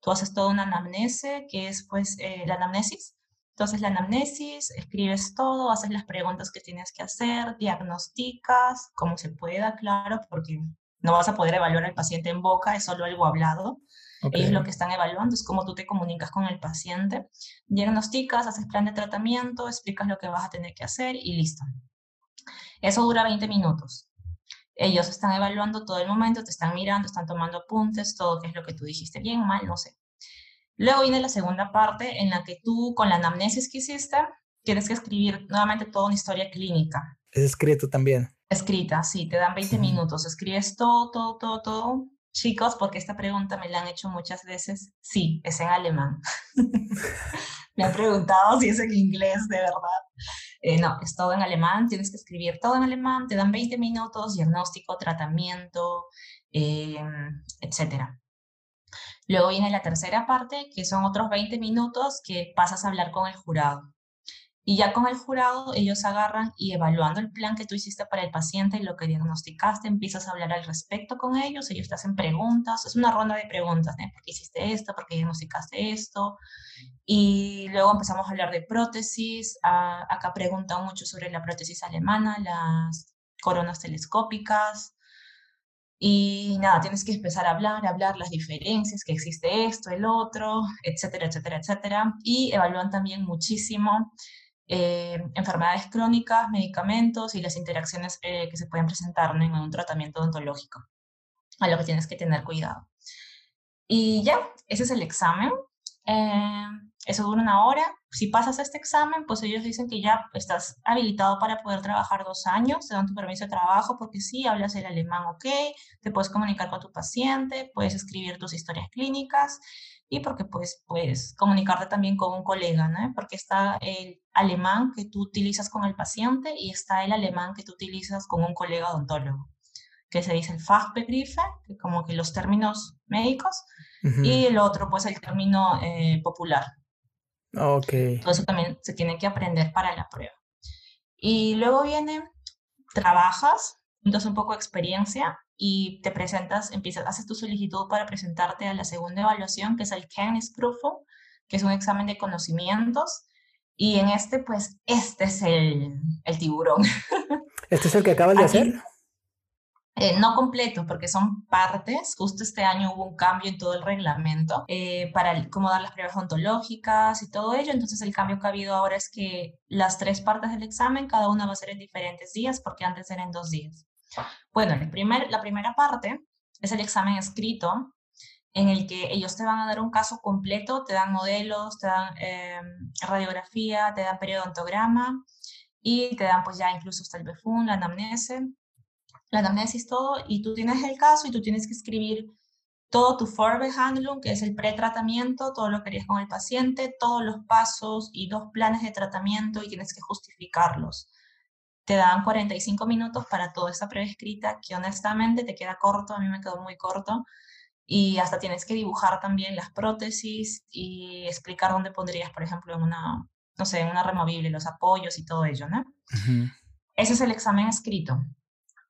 Tú haces toda una anamnesis, que es pues eh, la anamnesis, entonces, la anamnesis, escribes todo, haces las preguntas que tienes que hacer, diagnosticas como se pueda, claro, porque no vas a poder evaluar al paciente en boca, es solo algo hablado. Ellos lo que están evaluando es cómo tú te comunicas con el paciente. Diagnosticas, haces plan de tratamiento, explicas lo que vas a tener que hacer y listo. Eso dura 20 minutos. Ellos están evaluando todo el momento, te están mirando, están tomando apuntes, todo qué es lo que tú dijiste bien, mal, no sé. Luego viene la segunda parte en la que tú, con la anamnesis que hiciste, tienes que escribir nuevamente toda una historia clínica. Es escrito también. Escrita, sí, te dan 20 minutos. Escribes todo, todo, todo, todo. Chicos, porque esta pregunta me la han hecho muchas veces. Sí, es en alemán. me han preguntado si es en inglés, de verdad. Eh, no, es todo en alemán. Tienes que escribir todo en alemán. Te dan 20 minutos, diagnóstico, tratamiento, eh, etcétera. Luego viene la tercera parte, que son otros 20 minutos que pasas a hablar con el jurado. Y ya con el jurado, ellos agarran y evaluando el plan que tú hiciste para el paciente y lo que diagnosticaste, empiezas a hablar al respecto con ellos, ellos te hacen preguntas, es una ronda de preguntas, ¿eh? ¿por qué hiciste esto? ¿Por qué diagnosticaste esto? Y luego empezamos a hablar de prótesis, acá preguntan mucho sobre la prótesis alemana, las coronas telescópicas, y nada, tienes que empezar a hablar, hablar las diferencias, que existe esto, el otro, etcétera, etcétera, etcétera. Y evalúan también muchísimo eh, enfermedades crónicas, medicamentos y las interacciones eh, que se pueden presentar en un tratamiento odontológico, a lo que tienes que tener cuidado. Y ya, ese es el examen. Eh, eso dura una hora. Si pasas este examen, pues ellos dicen que ya estás habilitado para poder trabajar dos años, te dan tu permiso de trabajo porque sí, hablas el alemán, ok, te puedes comunicar con tu paciente, puedes escribir tus historias clínicas y porque pues, puedes comunicarte también con un colega, ¿no? Porque está el alemán que tú utilizas con el paciente y está el alemán que tú utilizas con un colega odontólogo, que se dice el Fachbegriffe, que como que los términos médicos, y el otro pues el término eh, popular, Ok. Todo eso también se tiene que aprender para la prueba. Y luego viene, trabajas, entonces un poco de experiencia y te presentas, empiezas, haces tu solicitud para presentarte a la segunda evaluación, que es el Kennisprüfung, que es un examen de conocimientos. Y en este, pues, este es el, el tiburón. ¿Este es el que acabas de hacer? Eh, no completo, porque son partes. Justo este año hubo un cambio en todo el reglamento eh, para cómo dar las pruebas ontológicas y todo ello. Entonces, el cambio que ha habido ahora es que las tres partes del examen, cada una va a ser en diferentes días, porque antes eran dos días. Bueno, la primera parte es el examen escrito, en el que ellos te van a dar un caso completo, te dan modelos, te dan em, radiografía, te dan periodontograma y te dan pues ya incluso hasta el BEFUN, la anamnese la anamnesis, todo, y tú tienes el caso y tú tienes que escribir todo tu Vorbehandlung, que es el pretratamiento, todo lo que harías con el paciente, todos los pasos y dos planes de tratamiento y tienes que justificarlos. Te dan 45 minutos para toda prueba escrita que honestamente te queda corto, a mí me quedó muy corto y hasta tienes que dibujar también las prótesis y explicar dónde pondrías, por ejemplo, en una, no sé, en una removible, los apoyos y todo ello, ¿no? Ese es el examen escrito.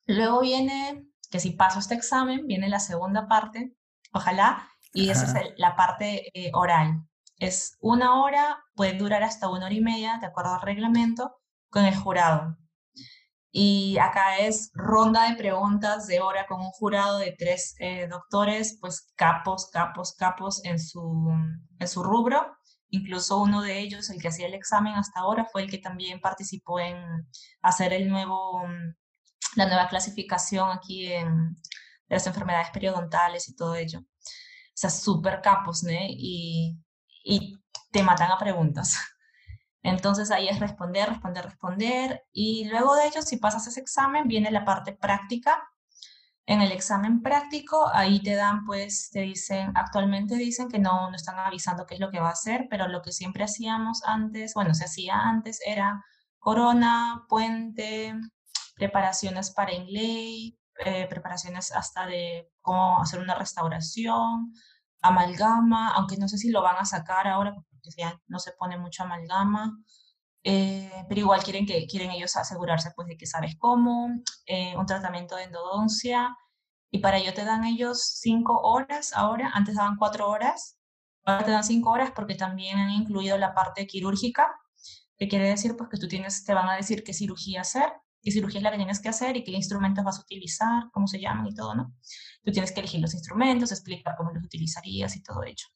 Luego viene, que si paso este examen, viene la segunda parte, ojalá, y esa es la parte eh, oral. Es una hora, puede durar hasta una hora y media, de acuerdo al reglamento, con el jurado. Y acá es ronda de preguntas de hora con un jurado de tres eh, doctores, pues capos, capos, capos en su, en su rubro. Incluso uno de ellos, el que hacía el examen hasta ahora, fue el que también participó en hacer el nuevo, la nueva clasificación aquí en, de las enfermedades periodontales y todo ello. O sea, súper capos, ¿no? Y, y te matan a preguntas. Entonces ahí es responder, responder, responder. Y luego de ello, si pasas ese examen, viene la parte práctica. En el examen práctico, ahí te dan, pues, te dicen, actualmente dicen que no, no están avisando qué es lo que va a hacer, pero lo que siempre hacíamos antes, bueno, se hacía antes, era corona, puente, preparaciones para inlay, eh, preparaciones hasta de cómo hacer una restauración, amalgama, aunque no sé si lo van a sacar ahora ya no se pone mucho amalgama, eh, pero igual quieren, que, quieren ellos asegurarse pues de que sabes cómo, eh, un tratamiento de endodoncia, y para ello te dan ellos cinco horas ahora, antes daban cuatro horas, ahora te dan cinco horas porque también han incluido la parte quirúrgica, que quiere decir pues que tú tienes, te van a decir qué cirugía hacer, qué cirugía es la que tienes que hacer y qué instrumentos vas a utilizar, cómo se llaman y todo, ¿no? Tú tienes que elegir los instrumentos, explicar cómo los utilizarías y todo ello.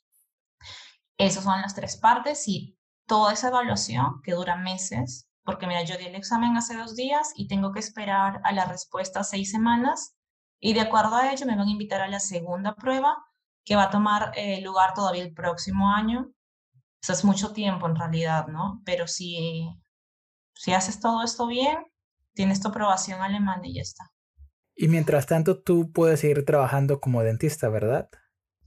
Esas son las tres partes y toda esa evaluación que dura meses, porque mira, yo di el examen hace dos días y tengo que esperar a la respuesta seis semanas y de acuerdo a ello me van a invitar a la segunda prueba que va a tomar eh, lugar todavía el próximo año. Eso es mucho tiempo en realidad, ¿no? Pero si, si haces todo esto bien, tienes tu aprobación alemana y ya está. Y mientras tanto, tú puedes seguir trabajando como dentista, ¿verdad?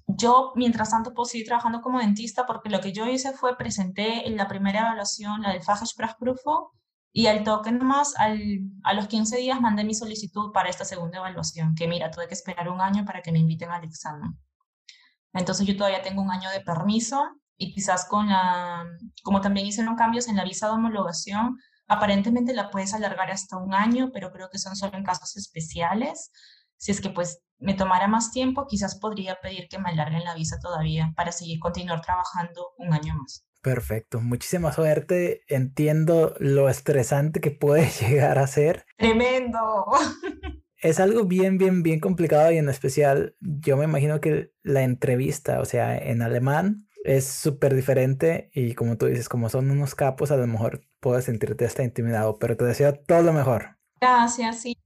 Yo, mientras tanto, puedo seguir trabajando como dentista porque lo que yo hice fue presenté en la primera evaluación, la del Fachsprachprüfung, y al toque nomás, al, a los 15 días mandé mi solicitud para esta segunda evaluación, que mira, tuve que esperar un año para que me inviten al examen. Entonces yo todavía tengo un año de permiso y quizás con la, como también hicieron cambios en la visa de homologación, aparentemente la puedes alargar hasta un año, pero creo que son solo en casos especiales. Si es que pues me tomara más tiempo, quizás podría pedir que me alarguen la visa todavía para seguir continuar trabajando un año más. Perfecto, muchísima suerte. Entiendo lo estresante que puede llegar a ser. Tremendo. Es algo bien, bien, bien complicado y en especial yo me imagino que la entrevista, o sea, en alemán es súper diferente y como tú dices, como son unos capos, a lo mejor puedes sentirte hasta intimidado, pero te deseo todo lo mejor. Gracias, sí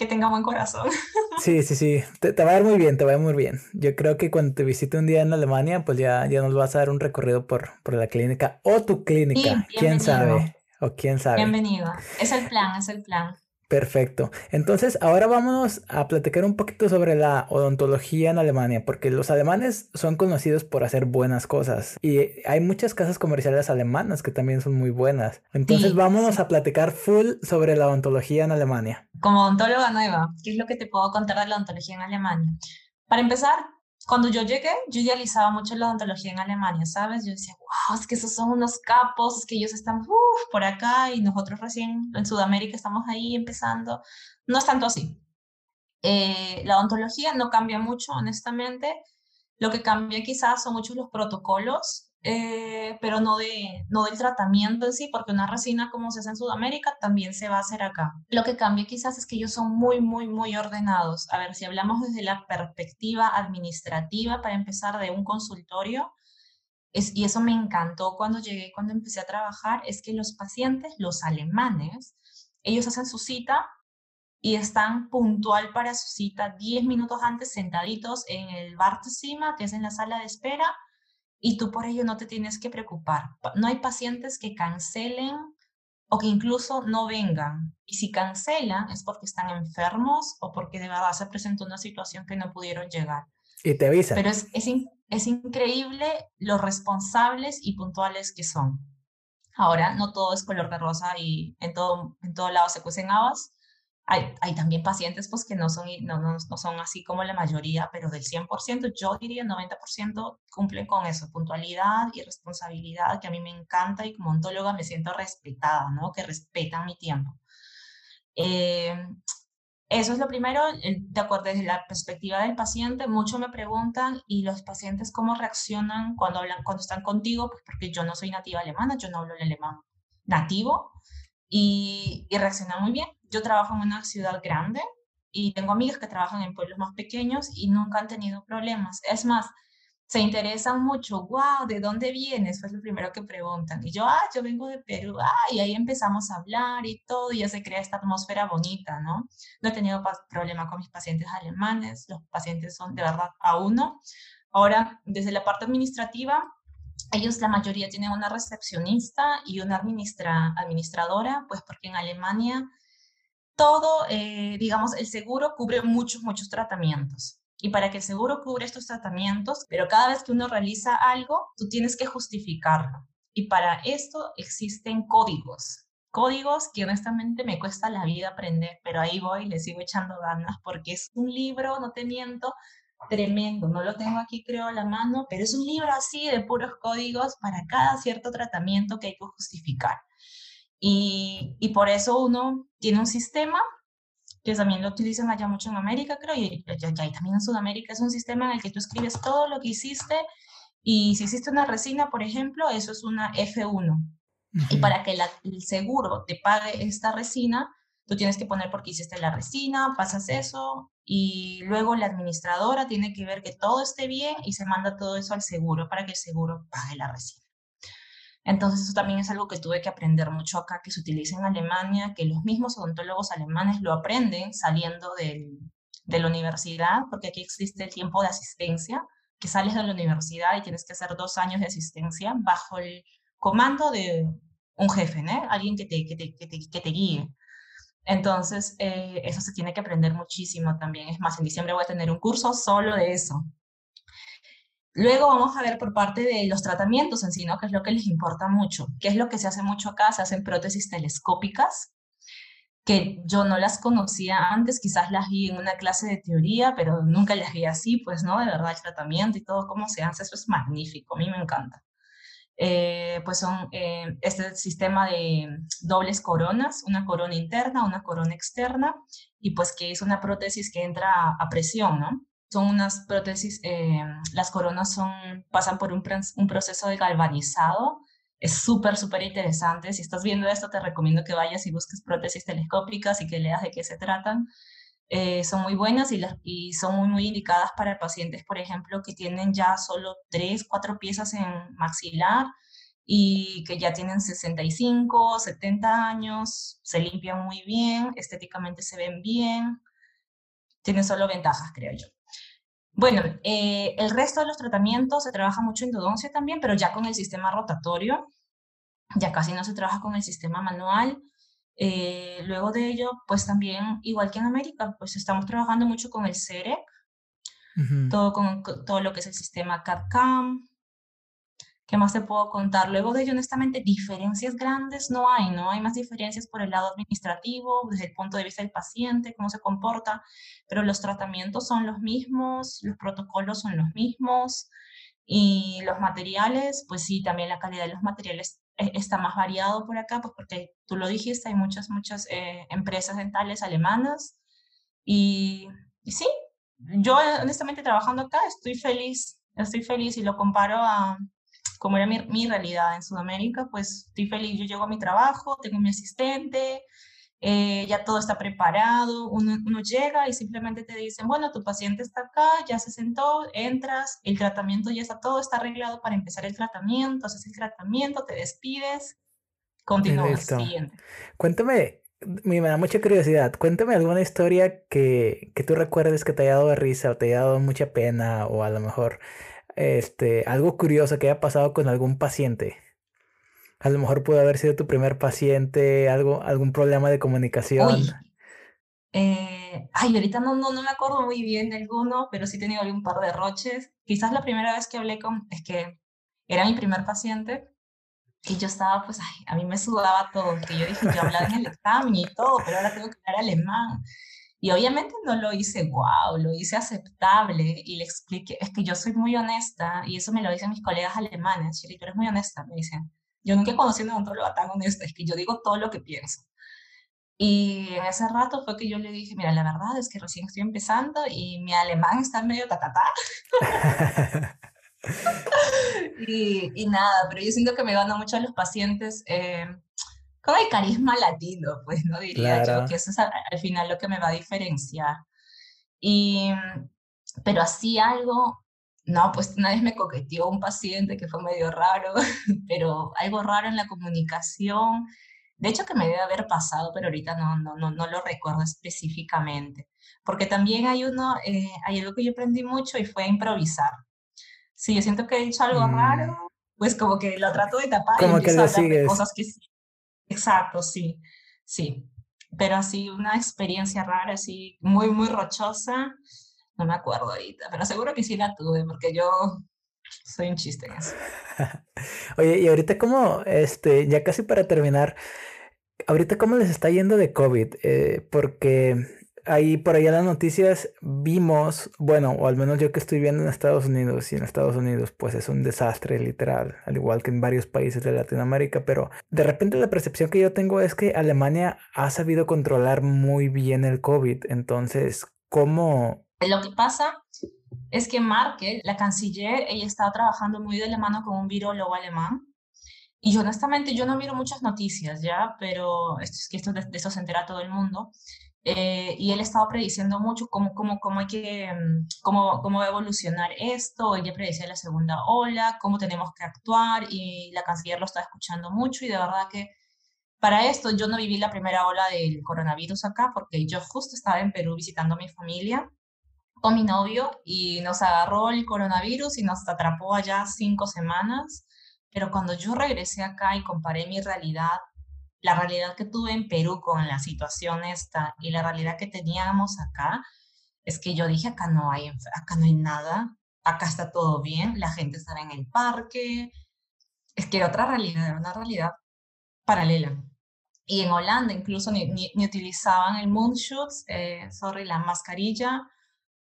que tenga buen corazón. Sí, sí, sí, te, va a ir muy bien, te va a ir muy bien. Yo creo que cuando te visite un día en Alemania, pues ya, ya nos vas a dar un recorrido por, por la clínica o tu clínica, quién sabe, o quién sabe. Bienvenido, es el plan, es el plan. Perfecto. Entonces, ahora vámonos a platicar un poquito sobre la odontología en Alemania, porque los alemanes son conocidos por hacer buenas cosas y hay muchas casas comerciales alemanas que también son muy buenas. Entonces, vámonos a platicar full sobre la odontología en Alemania. Como odontóloga nueva, ¿qué es lo que te puedo contar de la odontología en Alemania? Para empezar, cuando yo llegué, yo idealizaba mucho la odontología en Alemania, ¿sabes? Yo decía, wow, es que esos son unos capos, es que ellos están por acá y nosotros recién en Sudamérica estamos ahí empezando. No es tanto así. Eh, la odontología no cambia mucho, honestamente. Lo que cambia quizás son muchos los protocolos eh, pero no, de, no del tratamiento en sí, porque una resina como se hace en Sudamérica también se va a hacer acá. Lo que cambia quizás es que ellos son muy, muy, muy ordenados. A ver, si hablamos desde la perspectiva administrativa, para empezar, de un consultorio, es, y eso me encantó cuando llegué, cuando empecé a trabajar, es que los pacientes, los alemanes, ellos hacen su cita y están puntual para su cita 10 minutos antes sentaditos en el Wartezimmer, que es en la sala de espera, y tú por ello no te tienes que preocupar. No hay pacientes que cancelen o que incluso no vengan. Y si cancelan es porque están enfermos o porque de verdad se presentó una situación que no pudieron llegar. Y te avisan. Pero es, es, es increíble lo responsables y puntuales que son. Ahora no todo es color de rosa y en todo, en todo lado se cuecen habas. Hay, hay, también pacientes pues, que no son, no, no, no, son así como la mayoría, pero del 100%, yo diría 90% cumplen con eso, puntualidad y responsabilidad, que a mí me encanta y como ontóloga me siento respetada, ¿no? que respetan mi tiempo. Eh, eso es lo primero, de acuerdo desde la perspectiva del paciente, mucho me preguntan y los pacientes cómo reaccionan cuando hablan, cuando están contigo, pues porque yo no soy nativa alemana, yo no hablo el alemán nativo y, y reaccionan muy bien. Yo trabajo en una ciudad grande y tengo amigas que trabajan en pueblos más pequeños y nunca han tenido problemas. Es más, se interesan mucho, wow, ¿de dónde vienes? Fue lo primero que preguntan. Y yo, ah, yo vengo de Perú, ah, y ahí empezamos a hablar y todo, y ya se crea esta atmósfera bonita, ¿no? No he tenido problema con mis pacientes alemanes, los pacientes son de verdad a uno. Ahora, desde la parte administrativa, ellos la mayoría tienen una recepcionista y una administra, administradora, pues porque en Alemania todo, eh, digamos, el seguro cubre muchos, muchos tratamientos y para que el seguro cubra estos tratamientos, pero cada vez que uno realiza algo, tú tienes que justificarlo. Y para esto existen códigos. Códigos que honestamente me cuesta la vida aprender, pero ahí voy le sigo echando ganas porque es un libro, no te miento, tremendo. No lo tengo aquí, creo, a la mano, pero es un libro así de puros códigos para cada cierto tratamiento que hay que justificar. Y, y por eso uno tiene un sistema que también lo utilizan allá mucho en América, creo, y ya, también en Sudamérica es un sistema en el que tú escribes todo lo que hiciste y si hiciste una resina, por ejemplo, eso es una F1. Y para que el seguro te pague esta resina, tú tienes que poner por qué hiciste la resina, pasas eso y luego la administradora tiene que ver que todo esté bien y se manda todo eso al seguro para que el seguro pague la resina. Entonces eso también es algo que tuve que aprender mucho acá, que se utiliza en Alemania, que los mismos odontólogos alemanes lo aprenden saliendo de la universidad, porque aquí existe el tiempo de asistencia, que sales de la universidad y tienes que hacer dos años de asistencia bajo el comando de un jefe, ¿no? alguien que te, guíe. Entonces, eh, eso se tiene que aprender muchísimo también. Es más, en diciembre voy a tener un curso solo de eso, Luego vamos a ver por parte de los tratamientos en sí, ¿no? Que es lo que les importa mucho. ¿Qué es lo que se hace mucho acá? Se hacen prótesis telescópicas, que yo no las conocía antes, quizás las vi en una clase de teoría, pero nunca las vi así, pues, ¿no? De verdad, el tratamiento y todo, cómo se hace, eso es magnífico, a mí me encanta. Eh, pues son eh, este sistema de dobles coronas, una corona interna, una corona externa, y pues que es una prótesis que entra a presión, ¿no? Son unas prótesis, eh, las coronas son, pasan por un, un proceso de galvanizado. Es súper, súper interesante. Si estás viendo esto, te recomiendo que vayas y busques prótesis telescópicas y que leas de qué se tratan. Eh, son muy buenas y, las, y son muy, muy indicadas para pacientes, por ejemplo, que tienen ya solo tres, cuatro piezas en maxilar y que ya tienen 65, 70 años, se limpian muy bien, estéticamente se ven bien, tienen solo ventajas, creo yo. Bueno, eh, el resto de los tratamientos se trabaja mucho en endodoncia también, pero ya con el sistema rotatorio, ya casi no se trabaja con el sistema manual. Eh, luego de ello, pues también, igual que en América, pues estamos trabajando mucho con el CEREC, todo, con, todo lo que es el sistema CAD-CAM, ¿Qué más te puedo contar? Luego de ello, honestamente, diferencias grandes no hay, ¿no? Hay más diferencias por el lado administrativo, desde el punto de vista del paciente, cómo se comporta, pero los tratamientos son los mismos, los protocolos son los mismos y los materiales, pues sí, también la calidad de los materiales e, está más variado por acá, pues porque tú lo dijiste, hay muchas, muchas eh, empresas dentales alemanas y, y sí, yo honestamente trabajando acá estoy feliz, estoy feliz y lo comparo a como era mi, mi, realidad en Sudamérica, pues estoy feliz, yo llego a mi trabajo, tengo mi asistente, eh, ya todo está preparado, uno, uno, llega y simplemente te dicen, bueno, tu paciente está acá, ya se sentó, entras, el tratamiento ya está, todo está arreglado para empezar el tratamiento, haces el tratamiento, te despides, continúas. Siguiente. Cuéntame, me da mucha curiosidad, cuéntame alguna historia que, que tú recuerdes que te haya dado risa o te haya dado mucha pena o a lo mejor este, algo curioso que haya pasado con algún paciente. A lo mejor pudo haber sido tu primer paciente, algo, algún problema de comunicación. Eh, ay, ahorita no, no, no me acuerdo muy bien de alguno, pero sí he tenido un par de roches. Quizás la primera vez que hablé con, es que era mi primer paciente Y yo estaba, pues, ay, a mí me sudaba todo, que yo dije, yo hablaba en el examen y todo, pero ahora tengo que hablar alemán. Y obviamente no lo hice wow, lo hice aceptable y le expliqué, es que yo soy muy honesta y eso me lo dicen mis colegas alemanes, Shiri, tú eres muy honesta, me dicen. Yo nunca he conocido a un odontólogo tan honesta, es que yo digo todo lo que pienso. Y en ese rato fue que yo le dije, mira, la verdad es que recién estoy empezando y mi alemán está medio tatatá. y, y, nada, pero yo siento que me gano mucho a los pacientes eh, con el carisma latino, pues, ¿no? Diría yo, que eso es al, final lo que me va a diferenciar. Y, pero así algo, no, pues una vez me coqueteó un paciente que fue medio raro, pero algo raro en la comunicación de hecho, que me debe haber pasado, pero ahorita no, no, no, no lo recuerdo específicamente. Porque también hay uno, eh, hay algo que yo aprendí mucho y fue improvisar. Si yo siento que he dicho algo raro, mm. pues como que lo trato de tapar como y que lo sigues. cosas que sí. Exacto, sí, sí. Pero así una experiencia rara, así muy, muy rochosa, no me acuerdo ahorita, pero seguro que sí la tuve, porque yo soy un chiste en eso. Oye, y ahorita como, este, ya casi para terminar, ahorita cómo les está yendo de COVID, eh, porque ahí por allá las noticias vimos, bueno, o al menos yo que estoy viendo en Estados Unidos y en Estados Unidos pues es un desastre literal, al igual que en varios países de Latinoamérica, pero de repente la percepción que yo tengo es que Alemania ha sabido controlar muy bien el COVID, entonces, ¿cómo? Lo que pasa es que Merkel, la canciller, ella estaba trabajando muy de la mano con un virólogo alemán y honestamente, yo no miro muchas noticias ya, pero es que esto, de, esto se entera todo el mundo. Eh, y él estaba prediciendo mucho cómo, cómo, cómo hay que, mm, cómo, cómo va a evolucionar esto, ella predecía la segunda ola, cómo tenemos que actuar, y la canciller lo está escuchando mucho, y de verdad que para esto yo no viví la primera ola del coronavirus acá, porque yo justo estaba en Perú visitando a mi familia con mi novio, y nos agarró el coronavirus y nos atrapó allá cinco semanas, pero cuando yo regresé acá y comparé mi realidad, la realidad que tuve en Perú con la situación esta y la realidad que teníamos acá, es que yo dije, acá no hay, acá no hay nada, acá está todo bien, la gente está en el parque. Es que era otra realidad, era una realidad paralela. Y en Holanda incluso ni, ni, utilizaban el moonshoots, eh, sorry, la mascarilla,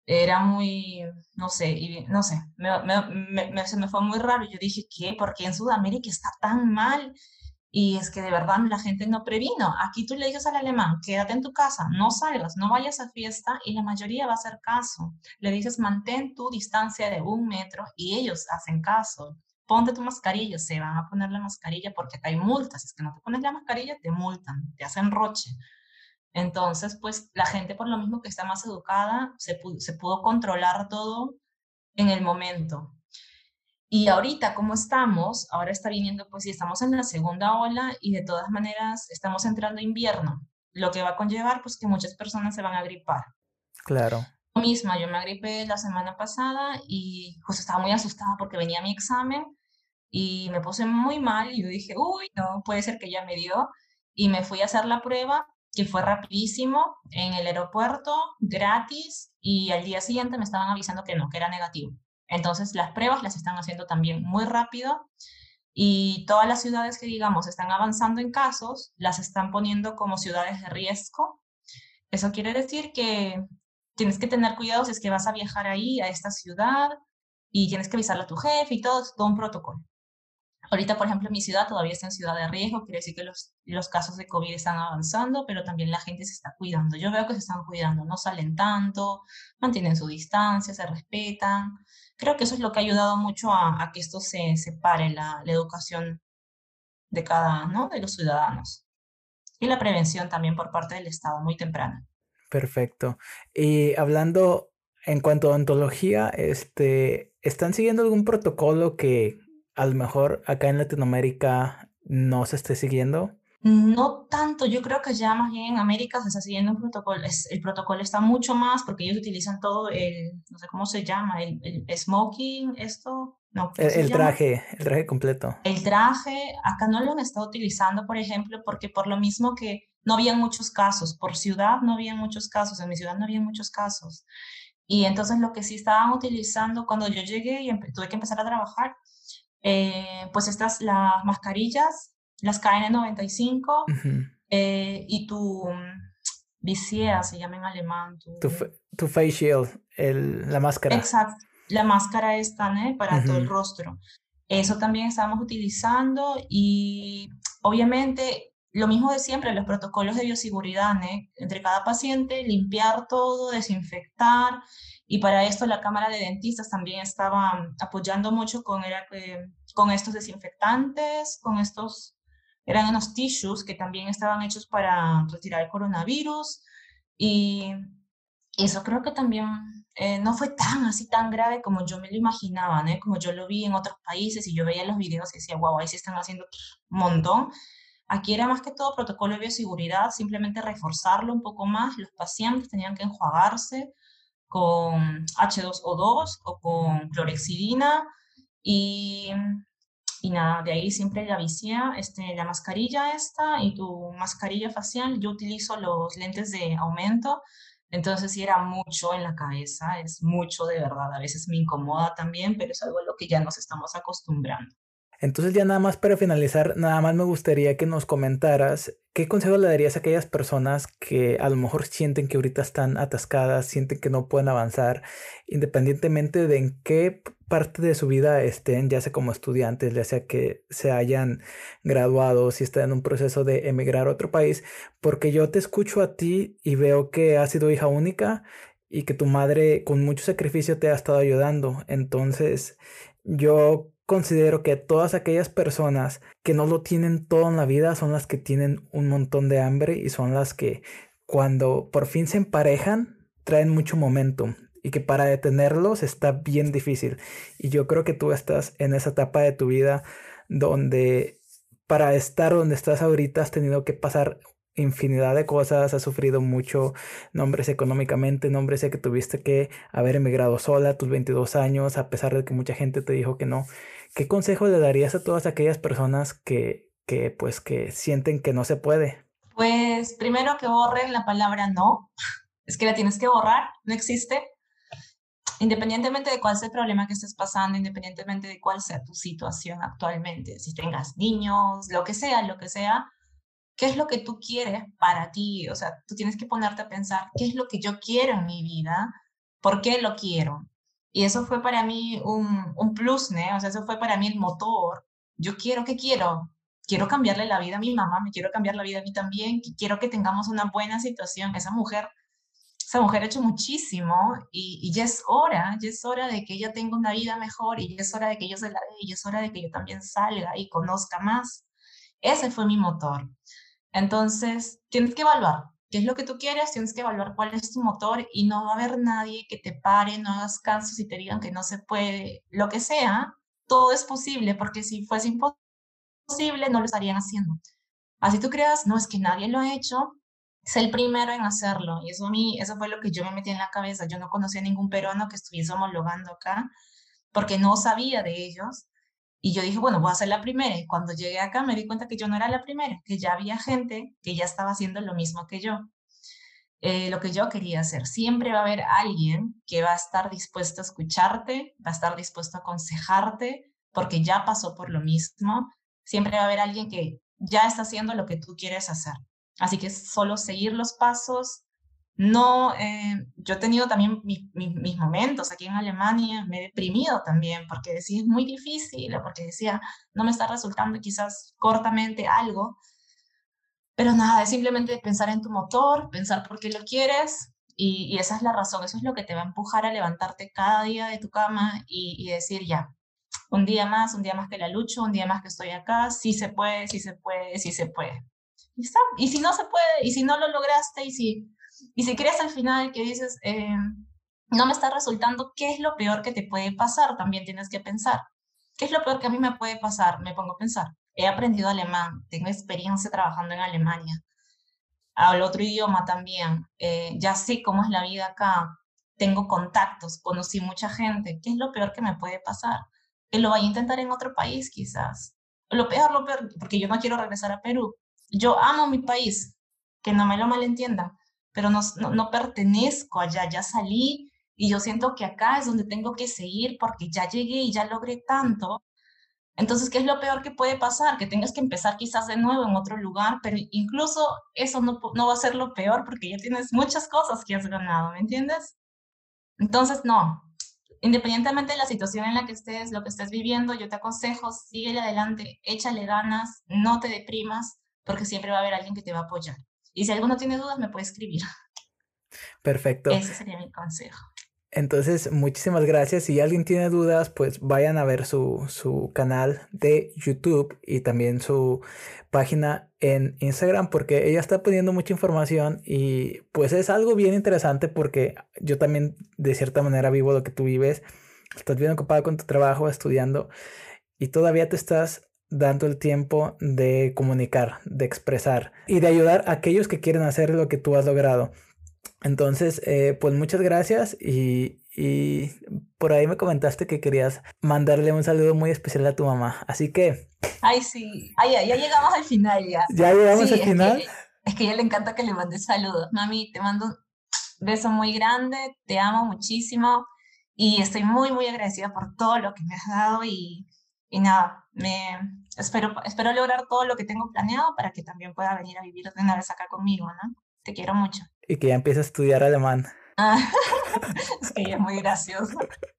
era muy, no sé, no sé, me, me, se me fue muy raro. Yo dije, ¿qué? ¿Por qué en Sudamérica está tan mal? Y es que de verdad la gente no previno. Aquí tú le dices al alemán, quédate en tu casa, no salgas, no vayas a fiesta y la mayoría va a hacer caso. Le dices, mantén tu distancia de un metro y ellos hacen caso. Ponte tu mascarilla, se van a poner la mascarilla porque acá hay multas. Es que no te pones la mascarilla, te multan, te hacen roche. Entonces, pues la gente por lo mismo que está más educada, se pudo, controlar todo en el momento. Y ahorita, como estamos, ahora está viniendo, pues si estamos en la segunda ola y de todas maneras estamos entrando invierno, lo que va a conllevar, pues que muchas personas se van a gripar. Claro. Yo misma, yo me agripé la semana pasada y pues estaba muy asustada porque venía mi examen y me puse muy mal y yo dije, uy, no, puede ser que ya me dio. Y me fui a hacer la prueba que fue rapidísimo en el aeropuerto, gratis, y al día siguiente me estaban avisando que no, que era negativo. Entonces las pruebas las están haciendo también muy rápido y todas las ciudades que digamos están avanzando en casos, las están poniendo como ciudades de riesgo. Eso quiere decir que tienes que tener cuidado si es que vas a viajar ahí, a esta ciudad, y tienes que avisarle a tu jefe y todo, todo un protocolo. Ahorita, por ejemplo, mi ciudad todavía está en ciudad de riesgo, quiere decir que los, los casos de COVID están avanzando, pero también la gente se está cuidando. Yo veo que se están cuidando, no salen tanto, mantienen su distancia, se respetan. Creo que eso es lo que ha ayudado mucho a, que esto se separe, la, educación de cada, ¿no? De los ciudadanos. Y la prevención también por parte del Estado, muy temprana. Perfecto. Y hablando en cuanto a ontología, este, ¿están siguiendo algún protocolo que a lo mejor acá en Latinoamérica no se esté siguiendo? No tanto, yo creo que ya más bien en América se está siguiendo un protocolo, el protocolo está mucho más porque ellos utilizan todo el, no sé cómo se llama, el, smoking, esto, no. El, traje, el traje completo. El traje, acá no lo han estado utilizando, por ejemplo, porque por lo mismo que no había muchos casos, por ciudad no había muchos casos, en mi ciudad no había muchos casos. Y entonces lo que sí estaban utilizando cuando yo llegué y tuve que empezar a trabajar, eh, pues estas, las mascarillas, las KN95 eh, y tu Visier, se llama en alemán. Tu, tu, face shield, el, la máscara. Exacto, la máscara esta, ¿no? Para todo el rostro. Eso también estábamos utilizando y obviamente lo mismo de siempre, los protocolos de bioseguridad, ¿eh? entre cada paciente, limpiar todo, desinfectar, y para esto la Cámara de Dentistas también estaba apoyando mucho con, era, eh, con estos desinfectantes, con estos, eran unos tissues que también estaban hechos para retirar el coronavirus, y eso creo que también eh, no fue tan así tan grave como yo me lo imaginaba, ¿no? como yo lo vi en otros países y yo veía los videos y decía, wow, ahí se están haciendo un montón Aquí era más que todo protocolo de bioseguridad, simplemente reforzarlo un poco más. Los pacientes tenían que enjuagarse con H2O2 o con clorexidina y, y nada, de ahí siempre la visía, este, la mascarilla esta y tu mascarilla facial. Yo utilizo los lentes de aumento, entonces sí era mucho en la cabeza, es mucho de verdad. A veces me incomoda también, pero es algo a lo que ya nos estamos acostumbrando. Entonces ya nada más para finalizar, nada más me gustaría que nos comentaras qué consejo le darías a aquellas personas que a lo mejor sienten que ahorita están atascadas, sienten que no pueden avanzar, independientemente de en qué parte de su vida estén, ya sea como estudiantes, ya sea que se hayan graduado, si están en un proceso de emigrar a otro país, porque yo te escucho a ti y veo que has sido hija única y que tu madre con mucho sacrificio te ha estado ayudando. Entonces, yo considero que todas aquellas personas que no lo tienen todo en la vida son las que tienen un montón de hambre y son las que cuando por fin se emparejan traen mucho momentum y que para detenerlos está bien difícil. Y yo creo que tú estás en esa etapa de tu vida donde para estar donde estás ahorita has tenido que pasar infinidad de cosas, has sufrido mucho, nombres económicamente, nombres que tuviste que haber emigrado sola a tus 22 años, a pesar de que mucha gente te dijo que no. ¿Qué consejo le darías a todas aquellas personas que, que pues que sienten que no se puede? Pues primero que borren la palabra no, es que la tienes que borrar, no existe. Independientemente de cuál sea el problema que estés pasando, independientemente de cuál sea tu situación actualmente, si tengas niños, lo que sea, lo que sea, ¿Qué es lo que tú quieres para ti? O sea, tú tienes que ponerte a pensar, ¿qué es lo que yo quiero en mi vida? ¿Por qué lo quiero? Y eso fue para mí un, un plus, ¿no? O sea, eso fue para mí el motor. Yo quiero, ¿qué quiero? Quiero cambiarle la vida a mi mamá, me quiero cambiar la vida a mí también, quiero que tengamos una buena situación. Esa mujer, esa mujer ha hecho muchísimo y, y ya es hora, ya es hora de que ella tenga una vida mejor y ya es hora de que yo se la dé y ya es hora de que yo también salga y conozca más. Ese fue mi motor. Entonces, tienes que evaluar qué es lo que tú quieres, tienes que evaluar cuál es tu motor y no va a haber nadie que te pare, no hagas caso si te digan que no se puede, lo que sea, todo es posible, porque si fuese imposible, no lo estarían haciendo. Así tú creas, no es que nadie lo ha hecho, es el primero en hacerlo. Y eso a mí, eso fue lo que yo me metí en la cabeza. Yo no conocía ningún peruano que estuviese homologando acá, porque no sabía de ellos. Y yo dije, bueno, voy a ser la primera. Y cuando llegué acá me di cuenta que yo no era la primera, que ya había gente que ya estaba haciendo lo mismo que yo. Eh, lo que yo quería hacer. Siempre va a haber alguien que va a estar dispuesto a escucharte, va a estar dispuesto a aconsejarte, porque ya pasó por lo mismo. Siempre va a haber alguien que ya está haciendo lo que tú quieres hacer. Así que solo seguir los pasos, no, eh, yo he tenido también mis momentos aquí en Alemania, me he deprimido también porque decía es muy difícil, porque decía no me está resultando quizás cortamente algo, pero nada, es simplemente pensar en tu motor, pensar por qué lo quieres y, esa es la razón, eso es lo que te va a empujar a levantarte cada día de tu cama y, decir ya, un día más, un día más que la lucho, un día más que estoy acá, sí se puede, sí se puede, sí se puede. Y si no se puede, y si no lo lograste, y si y si crees al final que dices, eh, no me está resultando, ¿qué es lo peor que te puede pasar? También tienes que pensar. ¿Qué es lo peor que a mí me puede pasar? Me pongo a pensar. He aprendido alemán, tengo experiencia trabajando en Alemania, hablo otro idioma también, eh, ya sé cómo es la vida acá, tengo contactos, conocí mucha gente. ¿Qué es lo peor que me puede pasar? Que lo vaya a intentar en otro país quizás. Lo peor, lo peor, porque yo no quiero regresar a Perú. Yo amo mi país, que no me lo malentiendan, pero no, no, pertenezco allá, ya salí y yo siento que acá es donde tengo que seguir porque ya llegué y ya logré tanto Entonces, ¿qué es lo peor que puede pasar? Que tengas que empezar quizás de nuevo en otro lugar, pero incluso eso no, no va a ser lo peor porque ya tienes muchas cosas que has ganado, ¿me entiendes? Entonces, no, independientemente de la situación en la que estés, lo que estés viviendo, yo te aconsejo, sigue adelante, échale ganas, no te deprimas, porque siempre va a haber alguien que te va a apoyar. Y si alguno tiene dudas, me puede escribir. Perfecto. Ese sería mi consejo. Entonces, muchísimas gracias. Si alguien tiene dudas, pues vayan a ver su, su, canal de YouTube y también su página en Instagram porque ella está poniendo mucha información y pues es algo bien interesante porque yo también de cierta manera vivo lo que tú vives. Estás bien ocupado con tu trabajo, estudiando y todavía te estás dando el tiempo de comunicar, de expresar y de ayudar a aquellos que quieren hacer lo que tú has logrado. Entonces, eh, pues muchas gracias y, por ahí me comentaste que querías mandarle un saludo muy especial a tu mamá. Así que... Ay, sí. Ay, ya, llegamos al final ya. Ya llegamos al final. es que a ella le encanta que le mandes saludos. Mami, te mando un beso muy grande, te amo muchísimo y estoy muy, muy agradecida por todo lo que me has dado y, y nada, me espero, espero lograr todo lo que tengo planeado para que también pueda venir a vivir de una vez acá conmigo, ¿no? Te quiero mucho. Y que ya empiece a estudiar alemán. Ah, es que ella es muy gracioso.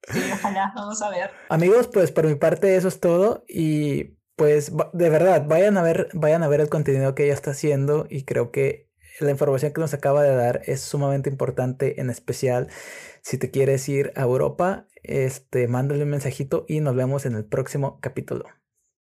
Sí, ojalá, vamos a ver. Amigos, pues por mi parte eso es todo y pues de verdad, vayan a ver, vayan a ver el contenido que ella está haciendo y creo que la información que nos acaba de dar es sumamente importante, en especial si te quieres ir a Europa, este, mándale un mensajito y nos vemos en el próximo capítulo.